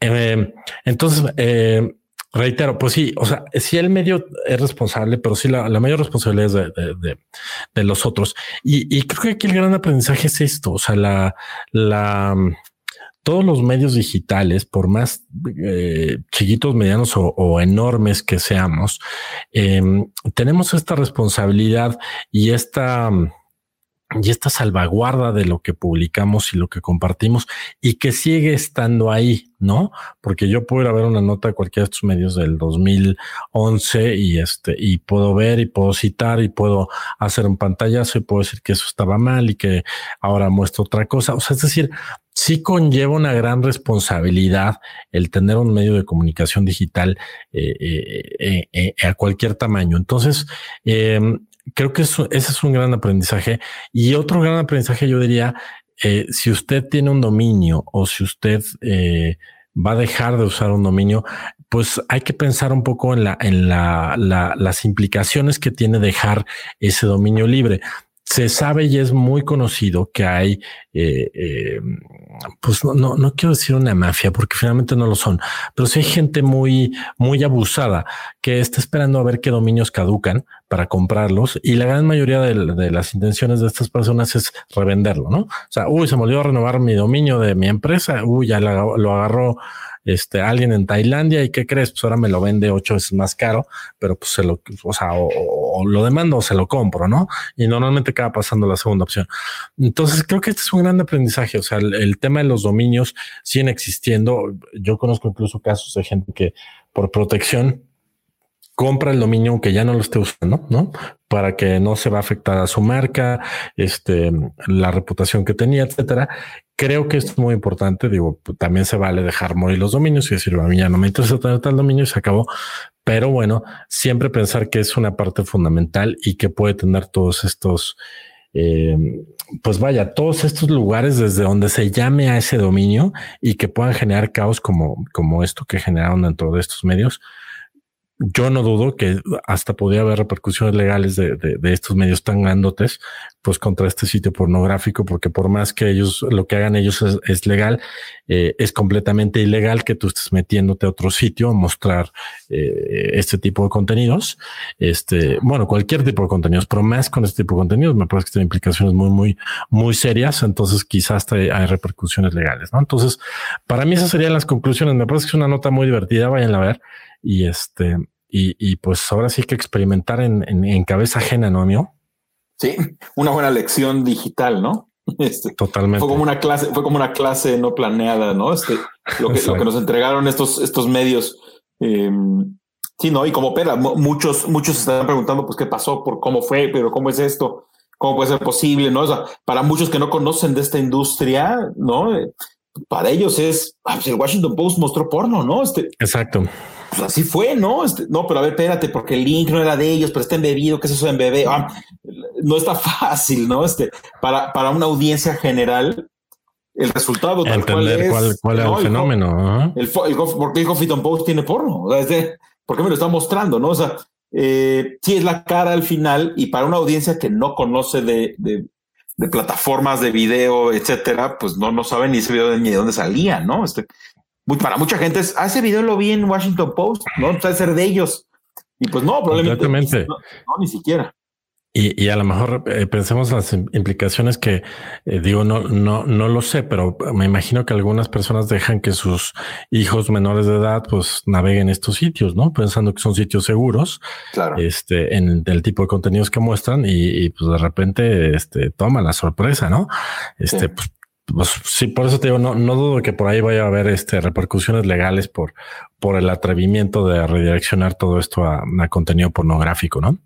Eh, entonces, eh, reitero, pues sí, o sea, sí el medio es responsable, pero sí la, mayor responsabilidad es de, los otros. Y, creo que aquí el gran aprendizaje es esto, o sea, la, la, todos los medios digitales, por más eh, chiquitos, medianos o, enormes que seamos, em, tenemos esta responsabilidad y esta y esta salvaguarda de lo que publicamos y lo que compartimos y que sigue estando ahí, ¿no? Porque yo puedo ir a ver una nota de cualquiera de estos medios del 2011 y este, y puedo ver y puedo citar y puedo hacer un pantallazo y puedo decir que eso estaba mal y que ahora muestro otra cosa. O sea, es decir, sí conlleva una gran responsabilidad el tener un medio de comunicación digital eh, eh, eh, a cualquier tamaño. Entonces, em, creo que eso, ese es un gran aprendizaje. Y otro gran aprendizaje, yo diría, eh, si usted tiene un dominio o si usted eh, va a dejar de usar un dominio, pues hay que pensar un poco en la, en la, las implicaciones que tiene dejar ese dominio libre se sabe y es muy conocido que hay, eh, eh, pues no, no, no, quiero decir una mafia porque finalmente no lo son, pero sí hay gente muy, muy abusada que está esperando a ver qué dominios caducan para comprarlos y la gran mayoría de, de las intenciones de estas personas es revenderlo, ¿no? O sea, uy, se me olvidó renovar mi dominio de mi empresa, uy, ya lo agarró este, alguien en Tailandia y qué crees, pues ahora me lo vende ocho veces más caro, pero pues se lo, o sea, o, o, lo demando o se lo compro, ¿no? Y normalmente acaba pasando la segunda opción. Entonces creo que este es un gran aprendizaje. O sea, el, tema de los dominios siguen existiendo. Yo conozco incluso casos de gente que por protección compra el dominio aunque ya no lo esté usando, ¿no? Para que no se va a afectar a su marca, este, la reputación que tenía, etcétera. Creo que esto es muy importante. Digo, también se vale dejar morir los dominios y decir, a mí ya no me interesa tener tal dominio y se acabó. Pero bueno, siempre pensar que es una parte fundamental y que puede tener todos estos, eh, pues vaya, todos estos lugares desde donde se llame a ese dominio y que puedan generar caos como, como esto que generaron dentro de estos medios yo no dudo que hasta podría haber repercusiones legales de, de, estos medios tan grandotes, pues contra este sitio pornográfico, porque por más que ellos lo que hagan ellos es, legal, eh, es completamente ilegal que tú estés metiéndote a otro sitio a mostrar eh, este tipo de contenidos. Este, bueno, cualquier tipo de contenidos, pero más con este tipo de contenidos, me parece que tiene implicaciones muy, muy, muy serias. Entonces, quizás hasta hay repercusiones legales, ¿no? Entonces, para mí esas serían las conclusiones. Me parece que es una nota muy divertida. Vayan a ver y este, y, y pues ahora sí que experimentar en, en, cabeza ajena, ¿no, amigo? Sí, una buena lección digital, ¿no? Este, Totalmente. Fue como una clase, fue como una clase no planeada, ¿no? Este, lo que, lo que nos entregaron estos, estos medios. Eh, sí, ¿no? Y como pera, muchos, muchos están preguntando, pues, qué pasó, por cómo fue, pero cómo es esto, cómo puede ser posible, ¿no? O sea, para muchos que no conocen de esta industria, ¿no? Para ellos es, ah, pues el Washington Post mostró porno, ¿no? Este, Exacto pues así fue, ¿no? Este, no, pero a ver, espérate, porque el link no era de ellos, pero está embebido, ¿qué es eso de bebé? Ah, no está <laughs> fácil, ¿no? Este, para, para una audiencia general, el resultado tal Entender cuál, es, cuál, es el fenómeno. El, el, ¿Por qué el Huffington Post tiene porno? O sea, ¿Por qué me lo está mostrando? ¿no? O sea, eh, sí es la cara al final y para una audiencia que no conoce de, de, de plataformas de video, etcétera, pues no, no saben ni ese video ni de dónde salía, ¿no? Este, para mucha gente es, ah, ese video lo vi en Washington Post, no puede ser de ellos. Y pues no, probablemente no, ni siquiera. Y, y, a lo mejor eh, pensemos las implicaciones que eh, digo, no, no, no lo sé, pero me imagino que algunas personas dejan que sus hijos menores de edad pues naveguen estos sitios, ¿no? Pensando que son sitios seguros, claro. este, en el tipo de contenidos que muestran y, pues de repente, este, toma la sorpresa, ¿no? Este, pues pues, sí, por eso te digo, no, no dudo que por ahí vaya a haber este, repercusiones legales por, por el atrevimiento de redireccionar todo esto a, contenido pornográfico, ¿no?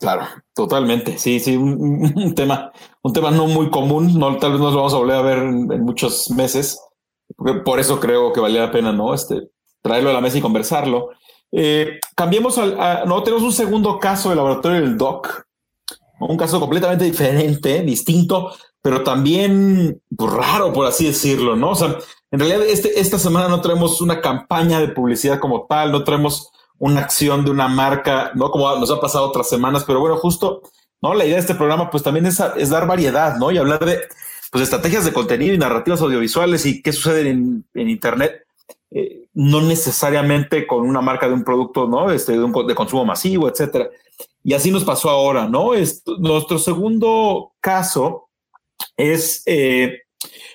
Claro, totalmente. Sí, sí, un, tema, un tema no muy común. No, tal vez nos vamos a volver a ver en, muchos meses. Por eso creo que valía la pena, ¿no? Este, traerlo a la mesa y conversarlo. Eh, cambiemos al, no tenemos un segundo caso del laboratorio del DOC, un caso completamente diferente, distinto, pero también pues, raro, por así decirlo, ¿no? O sea, en realidad este, esta semana no traemos una campaña de publicidad como tal, no traemos una acción de una marca, ¿no? Como nos ha pasado otras semanas, pero bueno, justo, ¿no? La idea de este programa pues también es, dar variedad, ¿no? Y hablar de pues, estrategias de contenido y narrativas audiovisuales y qué sucede en, en Internet. Eh, no necesariamente con una marca de un producto, ¿no? Este, de, un, de consumo masivo, etcétera. Y así nos pasó ahora, ¿no? Es, nuestro segundo caso es, eh,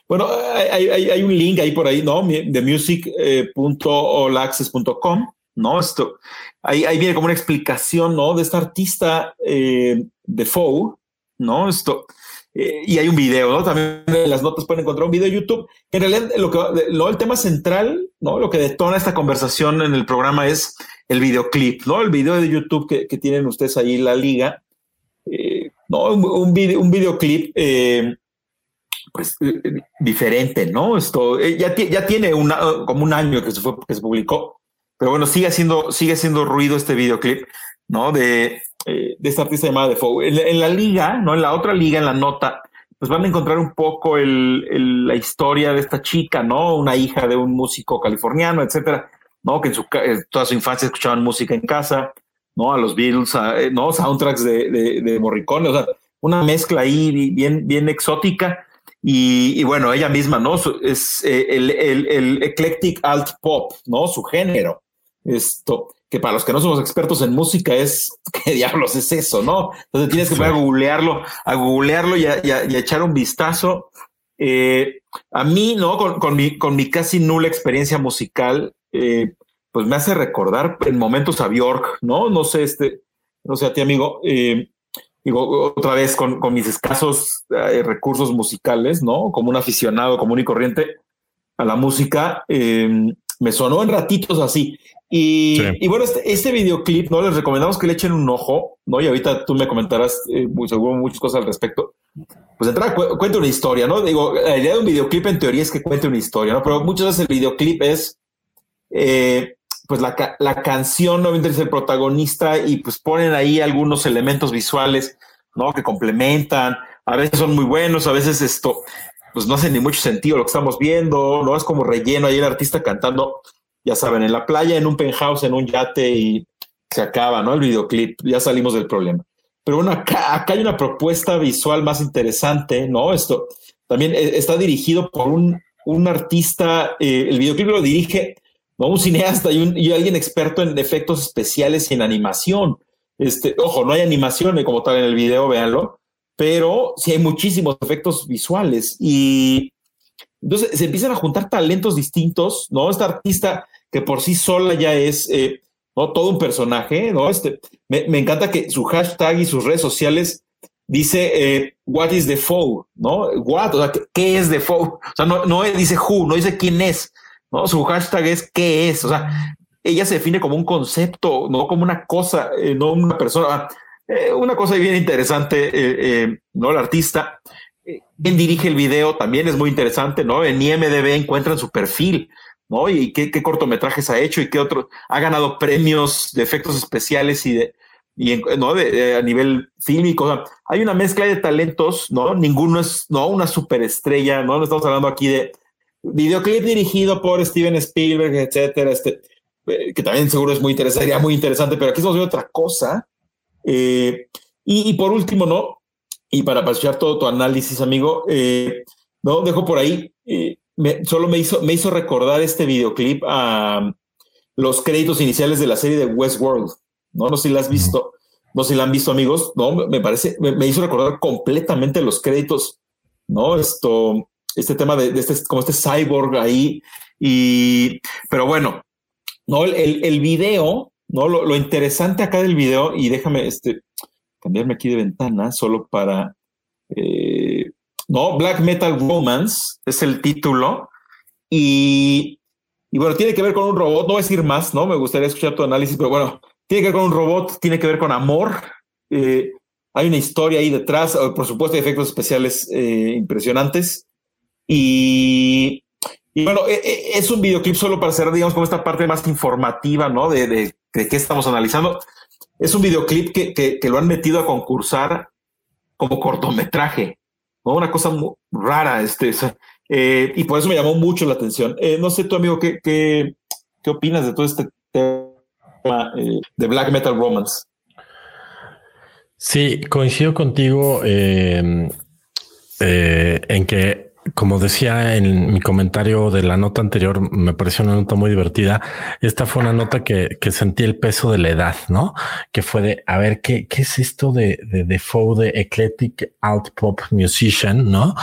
bueno, hay, un link ahí por ahí, ¿no? De music.olaccess.com, eh, ¿no? Esto, ahí, ahí viene como una explicación, ¿no? De esta artista eh, de Faux, ¿no? Esto, y hay un video, ¿no? También en las notas pueden encontrar un video de YouTube. En realidad, lo que, lo, el tema central, ¿no? Lo que detona esta conversación en el programa es el videoclip, ¿no? El video de YouTube que, que tienen ustedes ahí, la liga, no, un, video, un videoclip eh, pues eh, diferente, ¿no? Esto eh, ya, ya tiene una, como un año que se fue, que se publicó, pero bueno, sigue haciendo, sigue haciendo ruido este videoclip, ¿no? De, de esta artista llamada de En, la liga, ¿no? En la otra liga, en la nota, pues van a encontrar un poco el, la historia de esta chica, ¿no? Una hija de un músico californiano, etcétera, ¿no? Que en su, toda su infancia escuchaban música en casa, ¿no? A los Beatles, eh, ¿no? Soundtracks de, de, de, Morricone, o sea, una mezcla ahí bien, bien exótica. Y, bueno, ella misma, ¿no? Es eh, el, el, el, eclectic alt pop, ¿no? Su género. Esto, que para los que no somos expertos en música es, <laughs> ¿qué diablos es eso, no? Entonces tienes que sí. a googlearlo, a googlearlo y a, y a, echar un vistazo. Eh, a mí, ¿no? Con, con, mi, con mi casi nula experiencia musical, eh, pues me hace recordar en momentos a Bjork, ¿no? No sé, este, no sé a ti, amigo, eh, digo, otra vez con, con mis escasos eh, recursos musicales, ¿no? Como un aficionado común y corriente a la música, eh, me sonó en ratitos así. Y, y bueno, este, este, videoclip, ¿no? Les recomendamos que le echen un ojo, ¿no? Y ahorita tú me comentarás eh, muy seguro muchas cosas al respecto. Pues entrada cu cuenta una historia, ¿no? Digo, la idea de un videoclip en teoría es que cuente una historia, ¿no? Pero muchas veces el videoclip es, eh, pues la, la canción, no es el protagonista y pues ponen ahí algunos elementos visuales, ¿no? Que complementan, a veces son muy buenos, a veces esto, pues no hace ni mucho sentido lo que estamos viendo, ¿no? Es como relleno ahí el artista cantando ya saben, en la playa, en un penthouse, en un yate y se acaba, ¿no? El videoclip, ya salimos del problema. Pero bueno, acá, hay una propuesta visual más interesante, ¿no? Esto también eh, está dirigido por un, un artista, eh, el videoclip lo dirige ¿no? un cineasta y, un, alguien experto en efectos especiales y en animación. Este, ojo, no hay animación como tal en el video, véanlo, pero sí hay muchísimos efectos visuales y entonces se empiezan a juntar talentos distintos, ¿no? Este artista que por sí sola ya es eh, ¿no? todo un personaje, ¿no? Este, me, encanta que su hashtag y sus redes sociales dice eh, what is the foe, ¿no? What, o sea, ¿qué, es the foe? O sea, no, no dice who, no dice quién es, ¿no? Su hashtag es qué es, o sea, ella se define como un concepto, no como una cosa, eh, no una persona. una cosa bien interesante, ¿no? El artista, quien dirige el video también es muy interesante, ¿no? En IMDB encuentran su perfil, ¿no? Y qué, cortometrajes ha hecho y qué otros. Ha ganado premios de efectos especiales y de. Y ¿no? A nivel fílmico. hay una mezcla de talentos, ¿no? Ninguno es, ¿no? Una superestrella, ¿no? No estamos hablando aquí de videoclip dirigido por Steven Spielberg, etcétera, este, eh, que también seguro es muy interesante, sería muy interesante, pero aquí estamos viendo otra cosa. Eh, y, por último, ¿no? Y para pasar todo tu análisis, amigo, eh, ¿no? Dejo por ahí solo me hizo, me hizo recordar este videoclip a los créditos iniciales de la serie de Westworld. No, no sé si la has visto, no sé si la han visto amigos. No, me parece, me, hizo recordar completamente los créditos, no esto, este tema de, este, como este cyborg ahí. Y, pero bueno, no, el, el video, no, lo, interesante acá del video, y déjame este, cambiarme aquí de ventana solo para eh, ¿no? Black Metal Romance es el título. Y, y, bueno, tiene que ver con un robot, no voy a decir más, ¿no? Me gustaría escuchar tu análisis, pero bueno, tiene que ver con un robot, tiene que ver con amor. Eh, hay una historia ahí detrás, por supuesto, hay efectos especiales eh, impresionantes. Y, bueno, es un videoclip solo para hacer, digamos, como esta parte más informativa, ¿no? De, de, qué estamos analizando. Es un videoclip que, que, lo han metido a concursar como cortometraje. Una cosa muy rara, este, eh, y por eso me llamó mucho la atención. Eh, no sé, tu amigo, ¿qué, qué, qué opinas de todo este tema eh, de Black Metal Romance? Sí, coincido contigo en que como decía en mi comentario de la nota anterior, me pareció una nota muy divertida. Esta fue una nota que, que sentí el peso de la edad, ¿no? Que fue de, a ver, ¿qué, qué es esto de, de, de de Eclectic Alt Pop Musician, ¿no?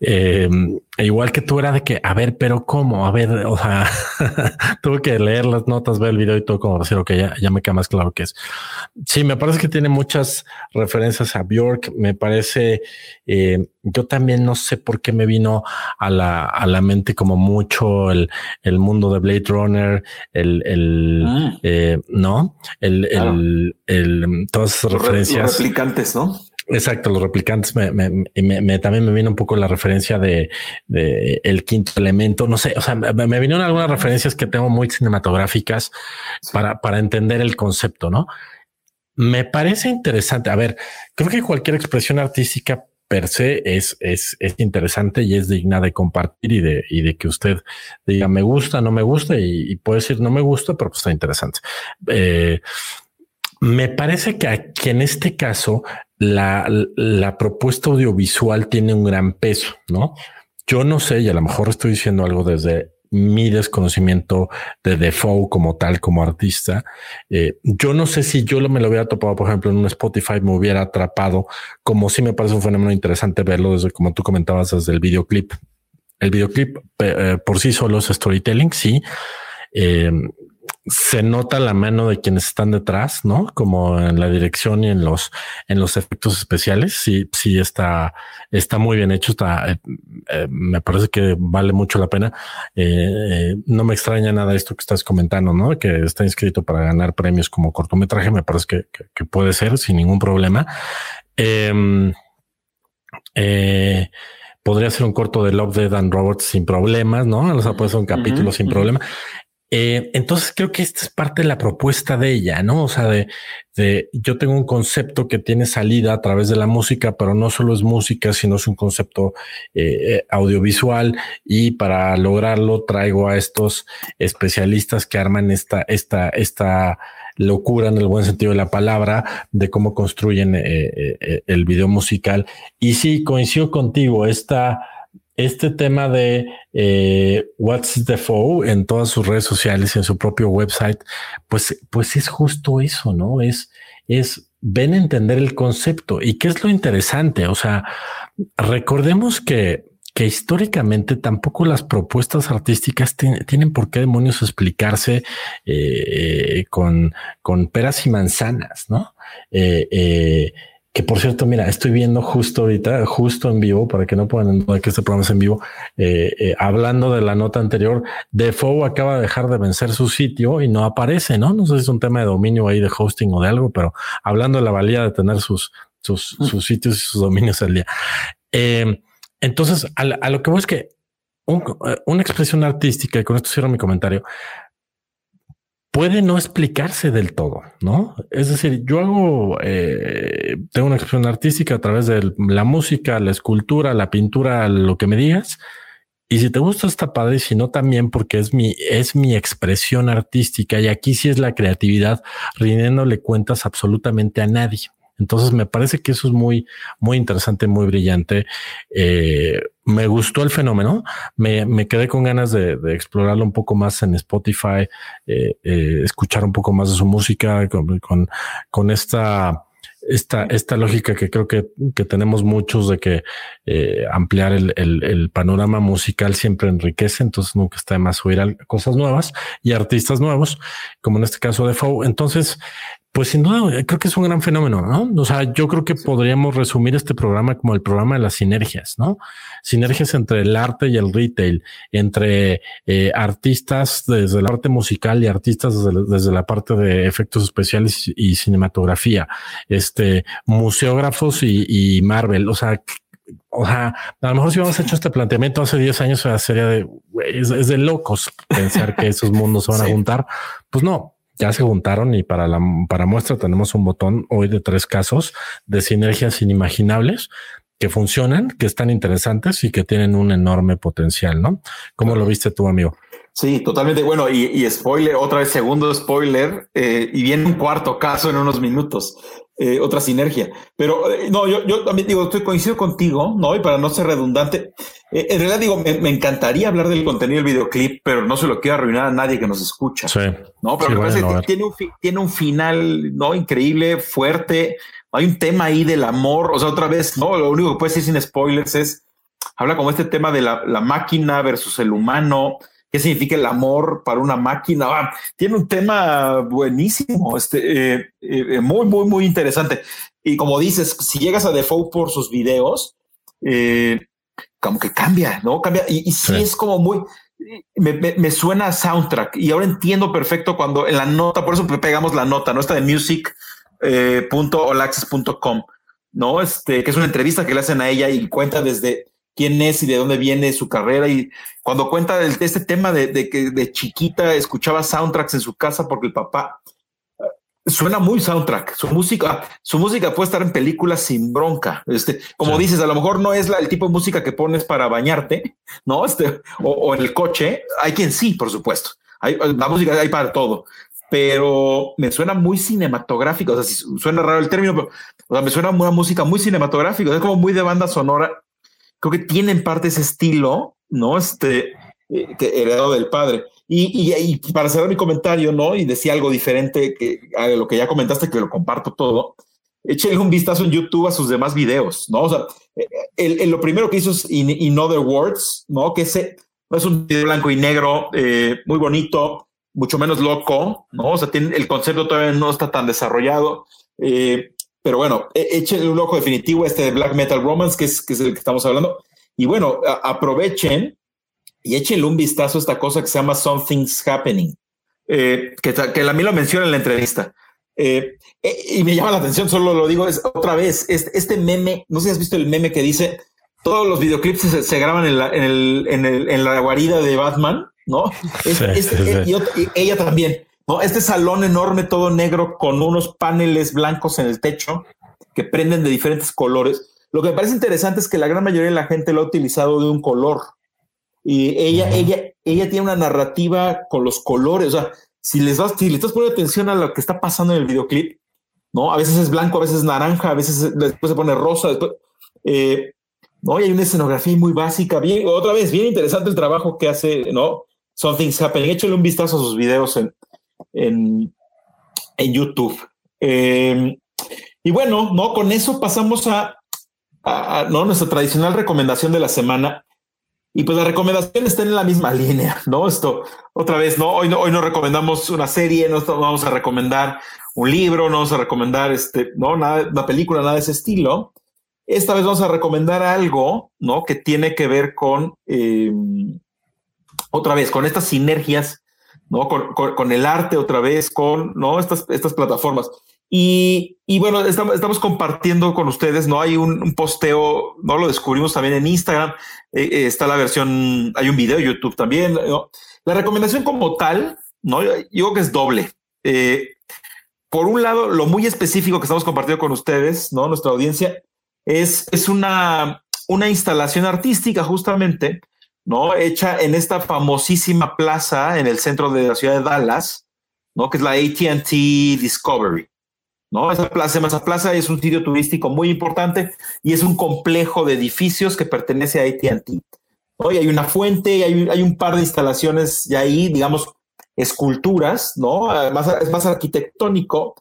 Eh, e igual que tú era de que, a ver, pero cómo, a ver, o sea, <laughs> tuve que leer las notas, ver el video y todo como decir, ok, ya, ya me queda más claro que es. Sí, me parece que tiene muchas referencias a Bjork, me parece, eh, yo también no sé por qué me vino a la, a la mente como mucho el, el mundo de Blade Runner, el, el, ah. eh, no, el, el, el, todas esas referencias. Los replicantes, ¿no? Exacto, los replicantes me, me, también me viene un poco la referencia de, de, el quinto elemento. No sé, o sea, me, me vinieron algunas referencias que tengo muy cinematográficas para, para entender el concepto, ¿no? Me parece interesante. A ver, creo que cualquier expresión artística per se es, es, es interesante y es digna de compartir y de, y de que usted diga me gusta, no me gusta y, puede decir no me gusta, pero pues está interesante. Eh, me parece que aquí en este caso la, la propuesta audiovisual tiene un gran peso, ¿no? Yo no sé, y a lo mejor estoy diciendo algo desde mi desconocimiento de Defoe como tal, como artista. Eh, yo no sé si yo me lo hubiera topado, por ejemplo, en un Spotify, me hubiera atrapado, como si me parece un fenómeno interesante verlo desde, como tú comentabas, desde el videoclip. El videoclip eh, por sí solo es storytelling, sí. Eh, se nota la mano de quienes están detrás, ¿no? Como en la dirección y en los, en los efectos especiales. Sí, sí está, está muy bien hecho. Está, eh, eh, me parece que vale mucho la pena. Eh, no me extraña nada esto que estás comentando, ¿no? Que está inscrito para ganar premios como cortometraje. Me parece que, que, puede ser sin ningún problema. Em, podría ser un corto de Love, Dead and Robots sin problemas, ¿no? O sea, puede ser un capítulo sin problema. Eh, entonces creo que esta es parte de la propuesta de ella, ¿no? O sea, de, de, yo tengo un concepto que tiene salida a través de la música, pero no solo es música, sino es un concepto eh, eh, audiovisual y para lograrlo traigo a estos especialistas que arman esta, esta, esta locura en el buen sentido de la palabra de cómo construyen el video musical. Y sí, coincido contigo, esta este tema de eh, What's the Foe en todas sus redes sociales, en su propio website, pues, pues es justo eso, ¿no? Es, es, ven a entender el concepto. ¿Y qué es lo interesante? O sea, recordemos que, que históricamente tampoco las propuestas artísticas tienen por qué demonios explicarse eh, con, con peras y manzanas, ¿no? eh, eh que por cierto, mira, estoy viendo justo ahorita, justo en vivo, para que no puedan ver que este programa es en vivo, eh, eh, hablando de la nota anterior, Defoe acaba de dejar de vencer su sitio y no aparece, ¿no? No sé si es un tema de dominio ahí de hosting o de algo, pero hablando de la valía de tener sus, sus, mm. sus sitios y sus dominios al día. Eh, entonces, a, lo que voy es que una expresión artística, y con esto cierro mi comentario, puede no explicarse del todo, ¿no? Es decir, yo hago, eh, tengo una expresión artística a través de la música, la escultura, la pintura, lo que me digas. Y si te gusta está padre, si no también porque es mi, es mi expresión artística y aquí sí es la creatividad rindiéndole cuentas absolutamente a nadie. Entonces me parece que eso es muy, muy interesante, muy brillante. Eh, me gustó el fenómeno. Me, me quedé con ganas de, explorarlo un poco más en Spotify, eh, eh, escuchar un poco más de su música con, con, con esta, esta, esta lógica que creo que, que tenemos muchos de que ampliar el, el, panorama musical siempre enriquece, entonces nunca está de más oír cosas nuevas y artistas nuevos, como en este caso de Fou. Entonces, pues sin duda, creo que es un gran fenómeno, ¿no? O sea, yo creo que podríamos resumir este programa como el programa de las sinergias, ¿no? Sinergias entre el arte y el retail, entre eh, artistas desde la parte musical y artistas desde, la parte de efectos especiales y cinematografía, este, museógrafos y, Marvel, o sea, o sea, a lo mejor si hubiéramos hecho este planteamiento hace 10 años, sería de, es, es, de locos pensar que esos mundos se van a juntar. Pues no, ya se juntaron y para la para muestra tenemos un botón hoy de tres casos de sinergias inimaginables que funcionan, que están interesantes y que tienen un enorme potencial, ¿no? ¿Cómo lo viste tú, amigo? Sí, totalmente. Bueno, y, spoiler, otra vez segundo spoiler, eh, y viene un cuarto caso en unos minutos. Eh, otra sinergia. Pero eh, no, yo, yo también digo, estoy coincido contigo, ¿no? Y para no ser redundante, en realidad digo, me, encantaría hablar del contenido del videoclip, pero no se lo quiero arruinar a nadie que nos escucha. Sí. No, pero me parece tiene un, tiene un final, ¿no? Increíble, fuerte. Hay un tema ahí del amor. O sea, otra vez, no, lo único que puede decir sin spoilers es, habla como este tema de la, la máquina versus el humano qué significa el amor para una máquina. Ah, tiene un tema buenísimo, este, eh, eh, muy, muy, muy interesante. Y como dices, si llegas a Default por sus videos, eh, como que cambia, ¿no? Cambia. Y, sí, es como muy, me, suena a soundtrack y ahora entiendo perfecto cuando en la nota, por eso pegamos la nota, ¿no? Está de music.olaxis.com, ¿no? Este, que es una entrevista que le hacen a ella y cuenta desde quién es y de dónde viene su carrera. Y cuando cuenta de este tema de, que de chiquita escuchaba soundtracks en su casa porque el papá eh, suena muy soundtrack. Su música, su música puede estar en películas sin bronca. Este, como dices, a lo mejor no es la, el tipo de música que pones para bañarte, no? Este, o, en el coche. Hay quien sí, por supuesto. Hay, la música hay para todo, pero me suena muy cinematográfico. O sea, si suena raro el término, pero o sea, me suena una música muy cinematográfica. Es como muy de banda sonora creo que tienen parte ese estilo, ¿no? Este, eh, que heredado del padre. Y, y, para cerrar mi comentario, ¿no? Y decía algo diferente que a lo que ya comentaste, que lo comparto todo. Échale un vistazo en YouTube a sus demás videos, ¿no? O sea, eh, el, lo primero que hizo es In, Other Words, ¿no? Que ese es un video blanco y negro, eh, muy bonito, mucho menos loco, ¿no? O sea, tiene, el concepto todavía no está tan desarrollado. Eh, pero bueno, e, échenle un ojo definitivo a este Black Metal Romance, que es, que es el que estamos hablando. Y bueno, aprovechen y échenle un vistazo a esta cosa que se llama Something's Happening, eh, que, que a mí lo menciona en la entrevista. Eh, y me llama la atención, solo lo digo es otra vez, este, este, meme, no sé si has visto el meme que dice, todos los videoclips se, graban en la, en, el, en, el, en la guarida de Batman, ¿no? <laughs> Este, y, ella también, ¿no? Este salón enorme, todo negro, con unos paneles blancos en el techo que prenden de diferentes colores. Lo que me parece interesante es que la gran mayoría de la gente lo ha utilizado de un color. Y ella, ella, ella tiene una narrativa con los colores. O sea, si les vas, si le estás poniendo atención a lo que está pasando en el videoclip, ¿no? A veces es blanco, a veces es naranja, a veces después se pone rosa, después. Eh, no, y hay una escenografía muy básica, bien, otra vez, bien interesante el trabajo que hace, ¿no? Something's Happening. Échale un vistazo a sus videos en, en, en YouTube. Em, y bueno, ¿no? Con eso pasamos a, ¿no? nuestra tradicional recomendación de la semana. Y pues la recomendación está en la misma <laughs> línea, ¿no? Esto, otra vez, ¿no? Hoy no, hoy no recomendamos una serie, no vamos a recomendar un libro, no vamos a recomendar este, ¿no? Nada, una película, nada de ese estilo. Esta vez vamos a recomendar algo, ¿no? Que tiene que ver con em, otra vez, con estas sinergias, ¿no? Con, el arte otra vez, con, ¿no? Estas, estas plataformas. Y, bueno, estamos, estamos, compartiendo con ustedes, ¿no? Hay un, posteo, ¿no? Lo descubrimos también en Instagram, eh, eh, está la versión, hay un video YouTube también. La recomendación como tal, ¿no? Yo digo que es doble. Eh, por un lado, lo muy específico que estamos compartiendo con ustedes, ¿no? Nuestra audiencia, es, es una, una instalación artística justamente ¿no? Hecha en esta famosísima plaza en el centro de la ciudad de Dallas, ¿no? Que es la ATT Discovery, ¿no? Esa plaza, esa plaza es un sitio turístico muy importante y es un complejo de edificios que pertenece a ATT. ¿no? Y hay una fuente, y hay, hay un par de instalaciones y ahí, digamos, esculturas, ¿no? Es más arquitectónico,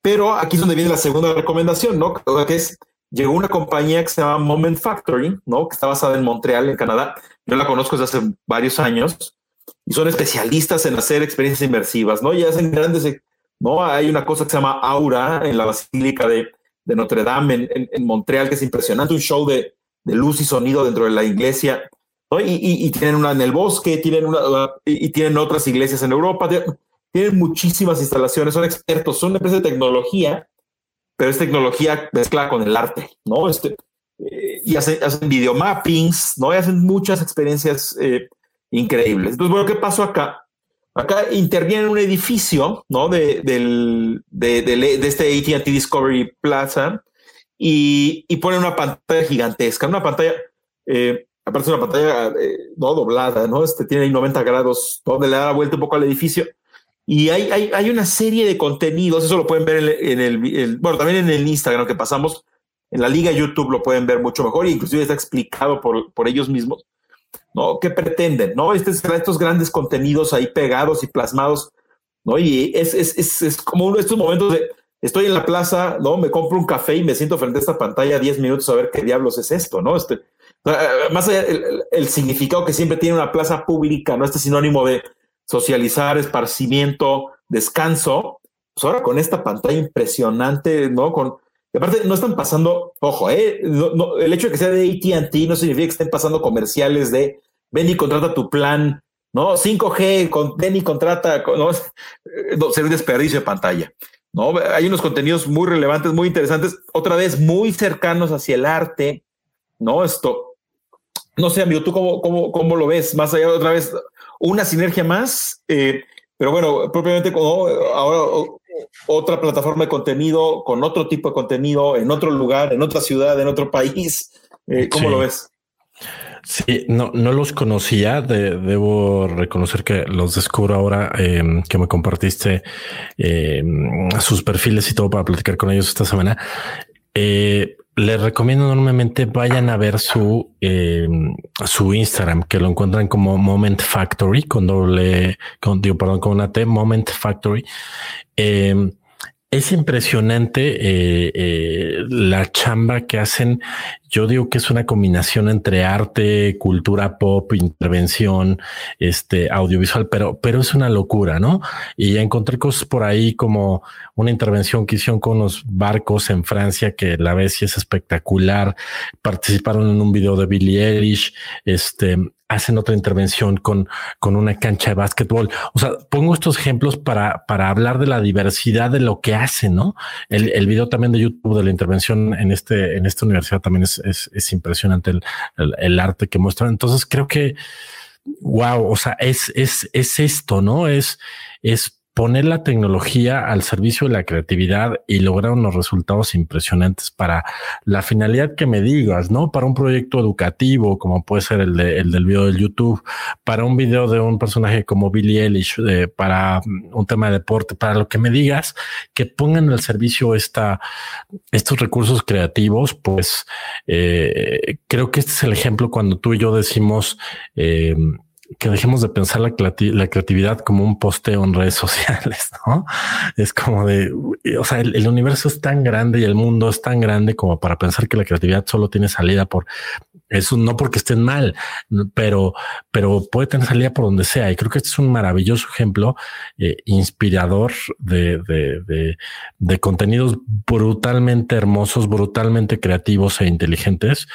pero aquí es donde viene la segunda recomendación, ¿no? Que es llegó una compañía que se llama Moment Factory, ¿no? Que está basada en Montreal, en Canadá. Yo la conozco desde hace varios años y son especialistas en hacer experiencias inmersivas, ¿no? Y hacen grandes, ¿no? Hay una cosa que se llama Aura en la Basílica de, de Notre Dame en, Montreal, que es impresionante, un show de, de, luz y sonido dentro de la iglesia, ¿no? Y, y, tienen una en el bosque, tienen una, y, tienen otras iglesias en Europa, tienen muchísimas instalaciones, son expertos, son una empresa de tecnología pero es tecnología mezclada con el arte, ¿no? Este, eh, y hacen, hacen videomappings, ¿no? Y hacen muchas experiencias eh, increíbles. Entonces, bueno, ¿qué pasó acá? Acá interviene un edificio, ¿no? De, del, de, de, este AT&T Discovery Plaza y, y pone una pantalla gigantesca, una pantalla, eh, aparte es una pantalla no doblada, ¿no? Este tiene 90 grados, donde le da la vuelta un poco al edificio y hay, hay, hay, una serie de contenidos, eso lo pueden ver en el, bueno, también en el Instagram que pasamos, en la liga YouTube lo pueden ver mucho mejor, inclusive está explicado por, por ellos mismos, ¿no? ¿Qué pretenden? ¿No? Este, estos grandes contenidos ahí pegados y plasmados, ¿no? Y es, es, es, es como uno de estos momentos de, estoy en la plaza, ¿no? Me compro un café y me siento frente a esta pantalla 10 minutos a ver qué diablos es esto, ¿no? Este, más allá el, el significado que siempre tiene una plaza pública, ¿no? Este sinónimo de socializar, esparcimiento, descanso, pues ahora con esta pantalla impresionante, ¿no? Con, aparte, no están pasando, ojo, ¿eh? el hecho de que sea de ATT no significa que estén pasando comerciales de ven y contrata tu plan, ¿no? 5G, con, ven y contrata, ¿no? <laughs> no ser un desperdicio de pantalla. ¿no? Hay unos contenidos muy relevantes, muy interesantes, otra vez muy cercanos hacia el arte, ¿no? Esto, no sé, amigo, ¿tú cómo, cómo, cómo lo ves? Más allá, otra vez, una sinergia más, eh, pero bueno, propiamente como ahora otra plataforma de contenido, con otro tipo de contenido, en otro lugar, en otra ciudad, en otro país. Eh, ¿Cómo lo ves? Sí, no, no los conocía. debo reconocer que los descubro ahora em, que me compartiste em, sus perfiles y todo para platicar con ellos esta semana. Eh, les recomiendo enormemente vayan a ver su, eh, su Instagram, que lo encuentran como Moment Factory, con doble, con, digo, perdón, con una T, Moment Factory. Eh, es impresionante eh, eh, la chamba que hacen. Yo digo que es una combinación entre arte, cultura pop, intervención, este audiovisual, pero, pero es una locura, ¿no? Y encontré cosas por ahí como una intervención que hicieron con los barcos en Francia, que la vez sí es espectacular. Participaron en un video de Billie Eilish. Este, hacen otra intervención con, con una cancha de básquetbol. O sea, pongo estos ejemplos para, para hablar de la diversidad de lo que hacen, ¿no? El, el video también de YouTube de la intervención en este, en esta universidad también es, es, es impresionante el, el, el, arte que muestran. Entonces creo que, wow, o sea, es, es, es esto, ¿no? Es, es poner la tecnología al servicio de la creatividad y lograr unos resultados impresionantes para la finalidad que me digas, ¿no? Para un proyecto educativo, como puede ser el, de, el del video de YouTube, para un video de un personaje como Billy Eilish, eh, para un tema de deporte, para lo que me digas, que pongan al servicio esta, estos recursos creativos, pues eh, creo que este es el ejemplo cuando tú y yo decimos, eh, que dejemos de pensar la, creatividad como un posteo en redes <laughs> sociales, ¿no? Es como de, o sea, el, universo es tan grande y el mundo es tan grande como para pensar que la creatividad solo tiene salida por eso, no porque estén mal, pero, pero puede tener salida por donde sea. Y creo que este es un maravilloso ejemplo eh, inspirador de, de, de, de contenidos brutalmente hermosos, brutalmente creativos e inteligentes.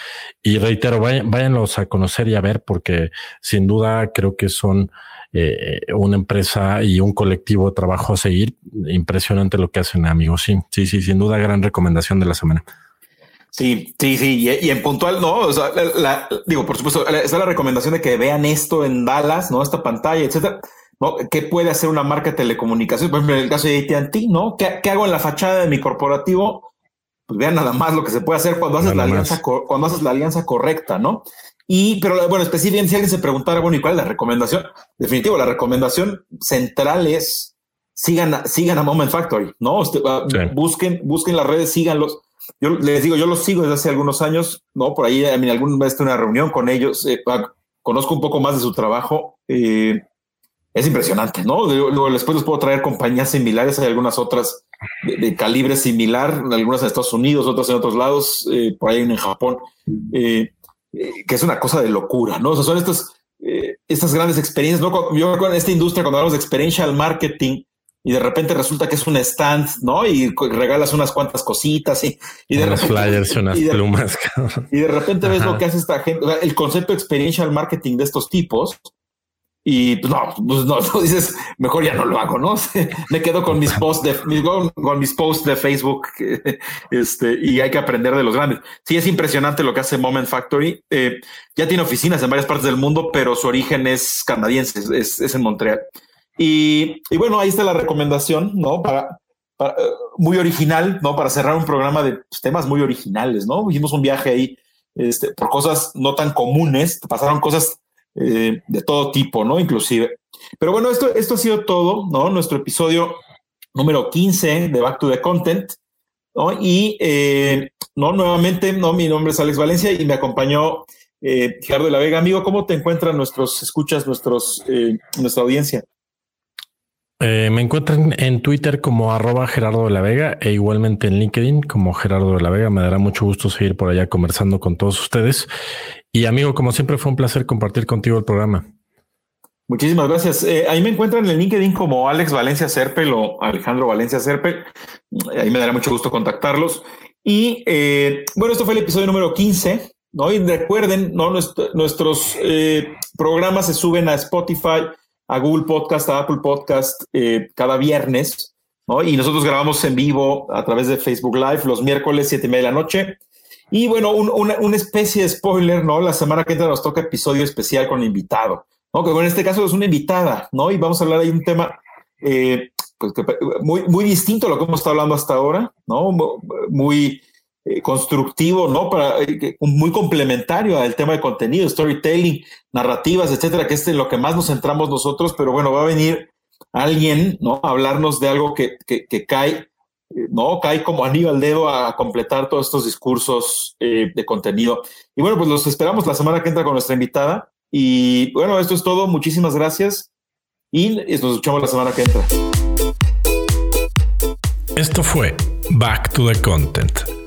Y reitero, vayan, váyanlos a conocer y a ver, porque sin duda creo que son eh, una empresa y un colectivo de trabajo a seguir. Impresionante lo que hacen, amigos. Sí, sí, sí, sin duda, gran recomendación de la semana. Sí, sí, sí. Y, y, en puntual, no, o sea, la, la, digo, por supuesto, esa es la recomendación de que vean esto en Dallas, ¿no? Esta pantalla, etcétera. ¿no? ¿Qué puede hacer una marca de telecomunicaciones? Por ejemplo, en el caso de AT&T, ¿no? ¿Qué, ¿Qué, hago en la fachada de mi corporativo? Pues vean nada más lo que se puede hacer cuando haces, la alianza, cuando haces la alianza correcta, ¿no? Y, pero bueno, específicamente si alguien se preguntara, bueno, ¿y cuál es la recomendación? Definitivo, la recomendación central es sigan, a, sigan a Moment Factory, ¿no? Usted, sí. Busquen, busquen las redes, síganlos. Yo les digo, yo los sigo desde hace algunos años, ¿no? Por ahí, mí, alguna vez tuve una reunión con ellos, eh, conozco un poco más de su trabajo. Eh, es impresionante, ¿no? Luego después les puedo traer compañías similares, hay algunas otras de, calibre similar, algunas en Estados Unidos, otras en otros lados, eh, por ahí en Japón, que es una cosa de locura, ¿no? O sea, son estas, estas grandes experiencias, ¿no? Yo en esta industria, cuando hablamos de experiential marketing, y de repente resulta que es un stand, ¿no? Y regalas unas cuantas cositas y, y de unos repente, flyers y unas y de, plumas. <laughs> Y de repente ves lo que hace esta gente, el concepto experiential marketing de estos tipos. Y pues no, pues no, <laughs> no, dices, mejor ya no lo hago, ¿no? <laughs> Me quedo con mis posts de, con, con mis posts de Facebook, este, y hay que aprender de los grandes. Sí, es impresionante lo que hace Moment Factory. Eh, ya tiene oficinas en varias partes del mundo, pero su origen es canadiense, es, es en Montreal. Y, bueno, ahí está la recomendación, ¿no? Para, uh, muy original, ¿no? Para cerrar un programa de pues, temas muy originales, ¿no? Hicimos un viaje ahí este, por cosas no tan comunes, pasaron cosas eh, de todo tipo, ¿no? Inclusive. Pero bueno, esto, esto ha sido todo, ¿no? Nuestro episodio número 15 de Back to the Content, ¿no? Y, eh, ¿no? Nuevamente, ¿no? Mi nombre es Alex Valencia y me acompañó eh, Gerardo de la Vega. Amigo, ¿cómo te encuentran nuestros escuchas, nuestros, nuestra audiencia? Eh, me encuentran en Twitter como arroba Gerardo de la Vega e igualmente en LinkedIn como Gerardo de la Vega. Me dará mucho gusto seguir por allá conversando con todos ustedes. Y amigo, como siempre fue un placer compartir contigo el programa. Muchísimas gracias. Eh, ahí me encuentran en LinkedIn como Alex Valencia Serpel o Alejandro Valencia Serpel. Ahí me dará mucho gusto contactarlos. Y eh, bueno, esto fue el episodio número 15. ¿no? Y recuerden, nuestros eh, programas se suben a Spotify, a Google Podcast, a Apple Podcast eh, cada viernes, ¿no? Y nosotros grabamos en vivo a través de Facebook Live los miércoles, siete y media de la noche. Y bueno, un, una, especie de spoiler, ¿no? La semana que entra nos toca episodio especial con invitado, ¿no? Que en este caso es una invitada, ¿no? Y vamos a hablar de un tema eh, pues muy, muy distinto a lo que hemos estado hablando hasta ahora, ¿no? Muy eh, constructivo, ¿no? Para, eh, muy complementario al tema de contenido, storytelling, narrativas, etcétera, que es lo que más nos centramos nosotros, pero bueno, va a venir alguien, ¿no? A hablarnos de algo que, que, cae, eh, ¿no? Cae como anillo al dedo a completar todos estos discursos de contenido. Y bueno, pues los esperamos la semana que entra con nuestra invitada. Y bueno, esto es todo. Muchísimas gracias y nos escuchamos la semana que entra. Esto fue Back to the Content.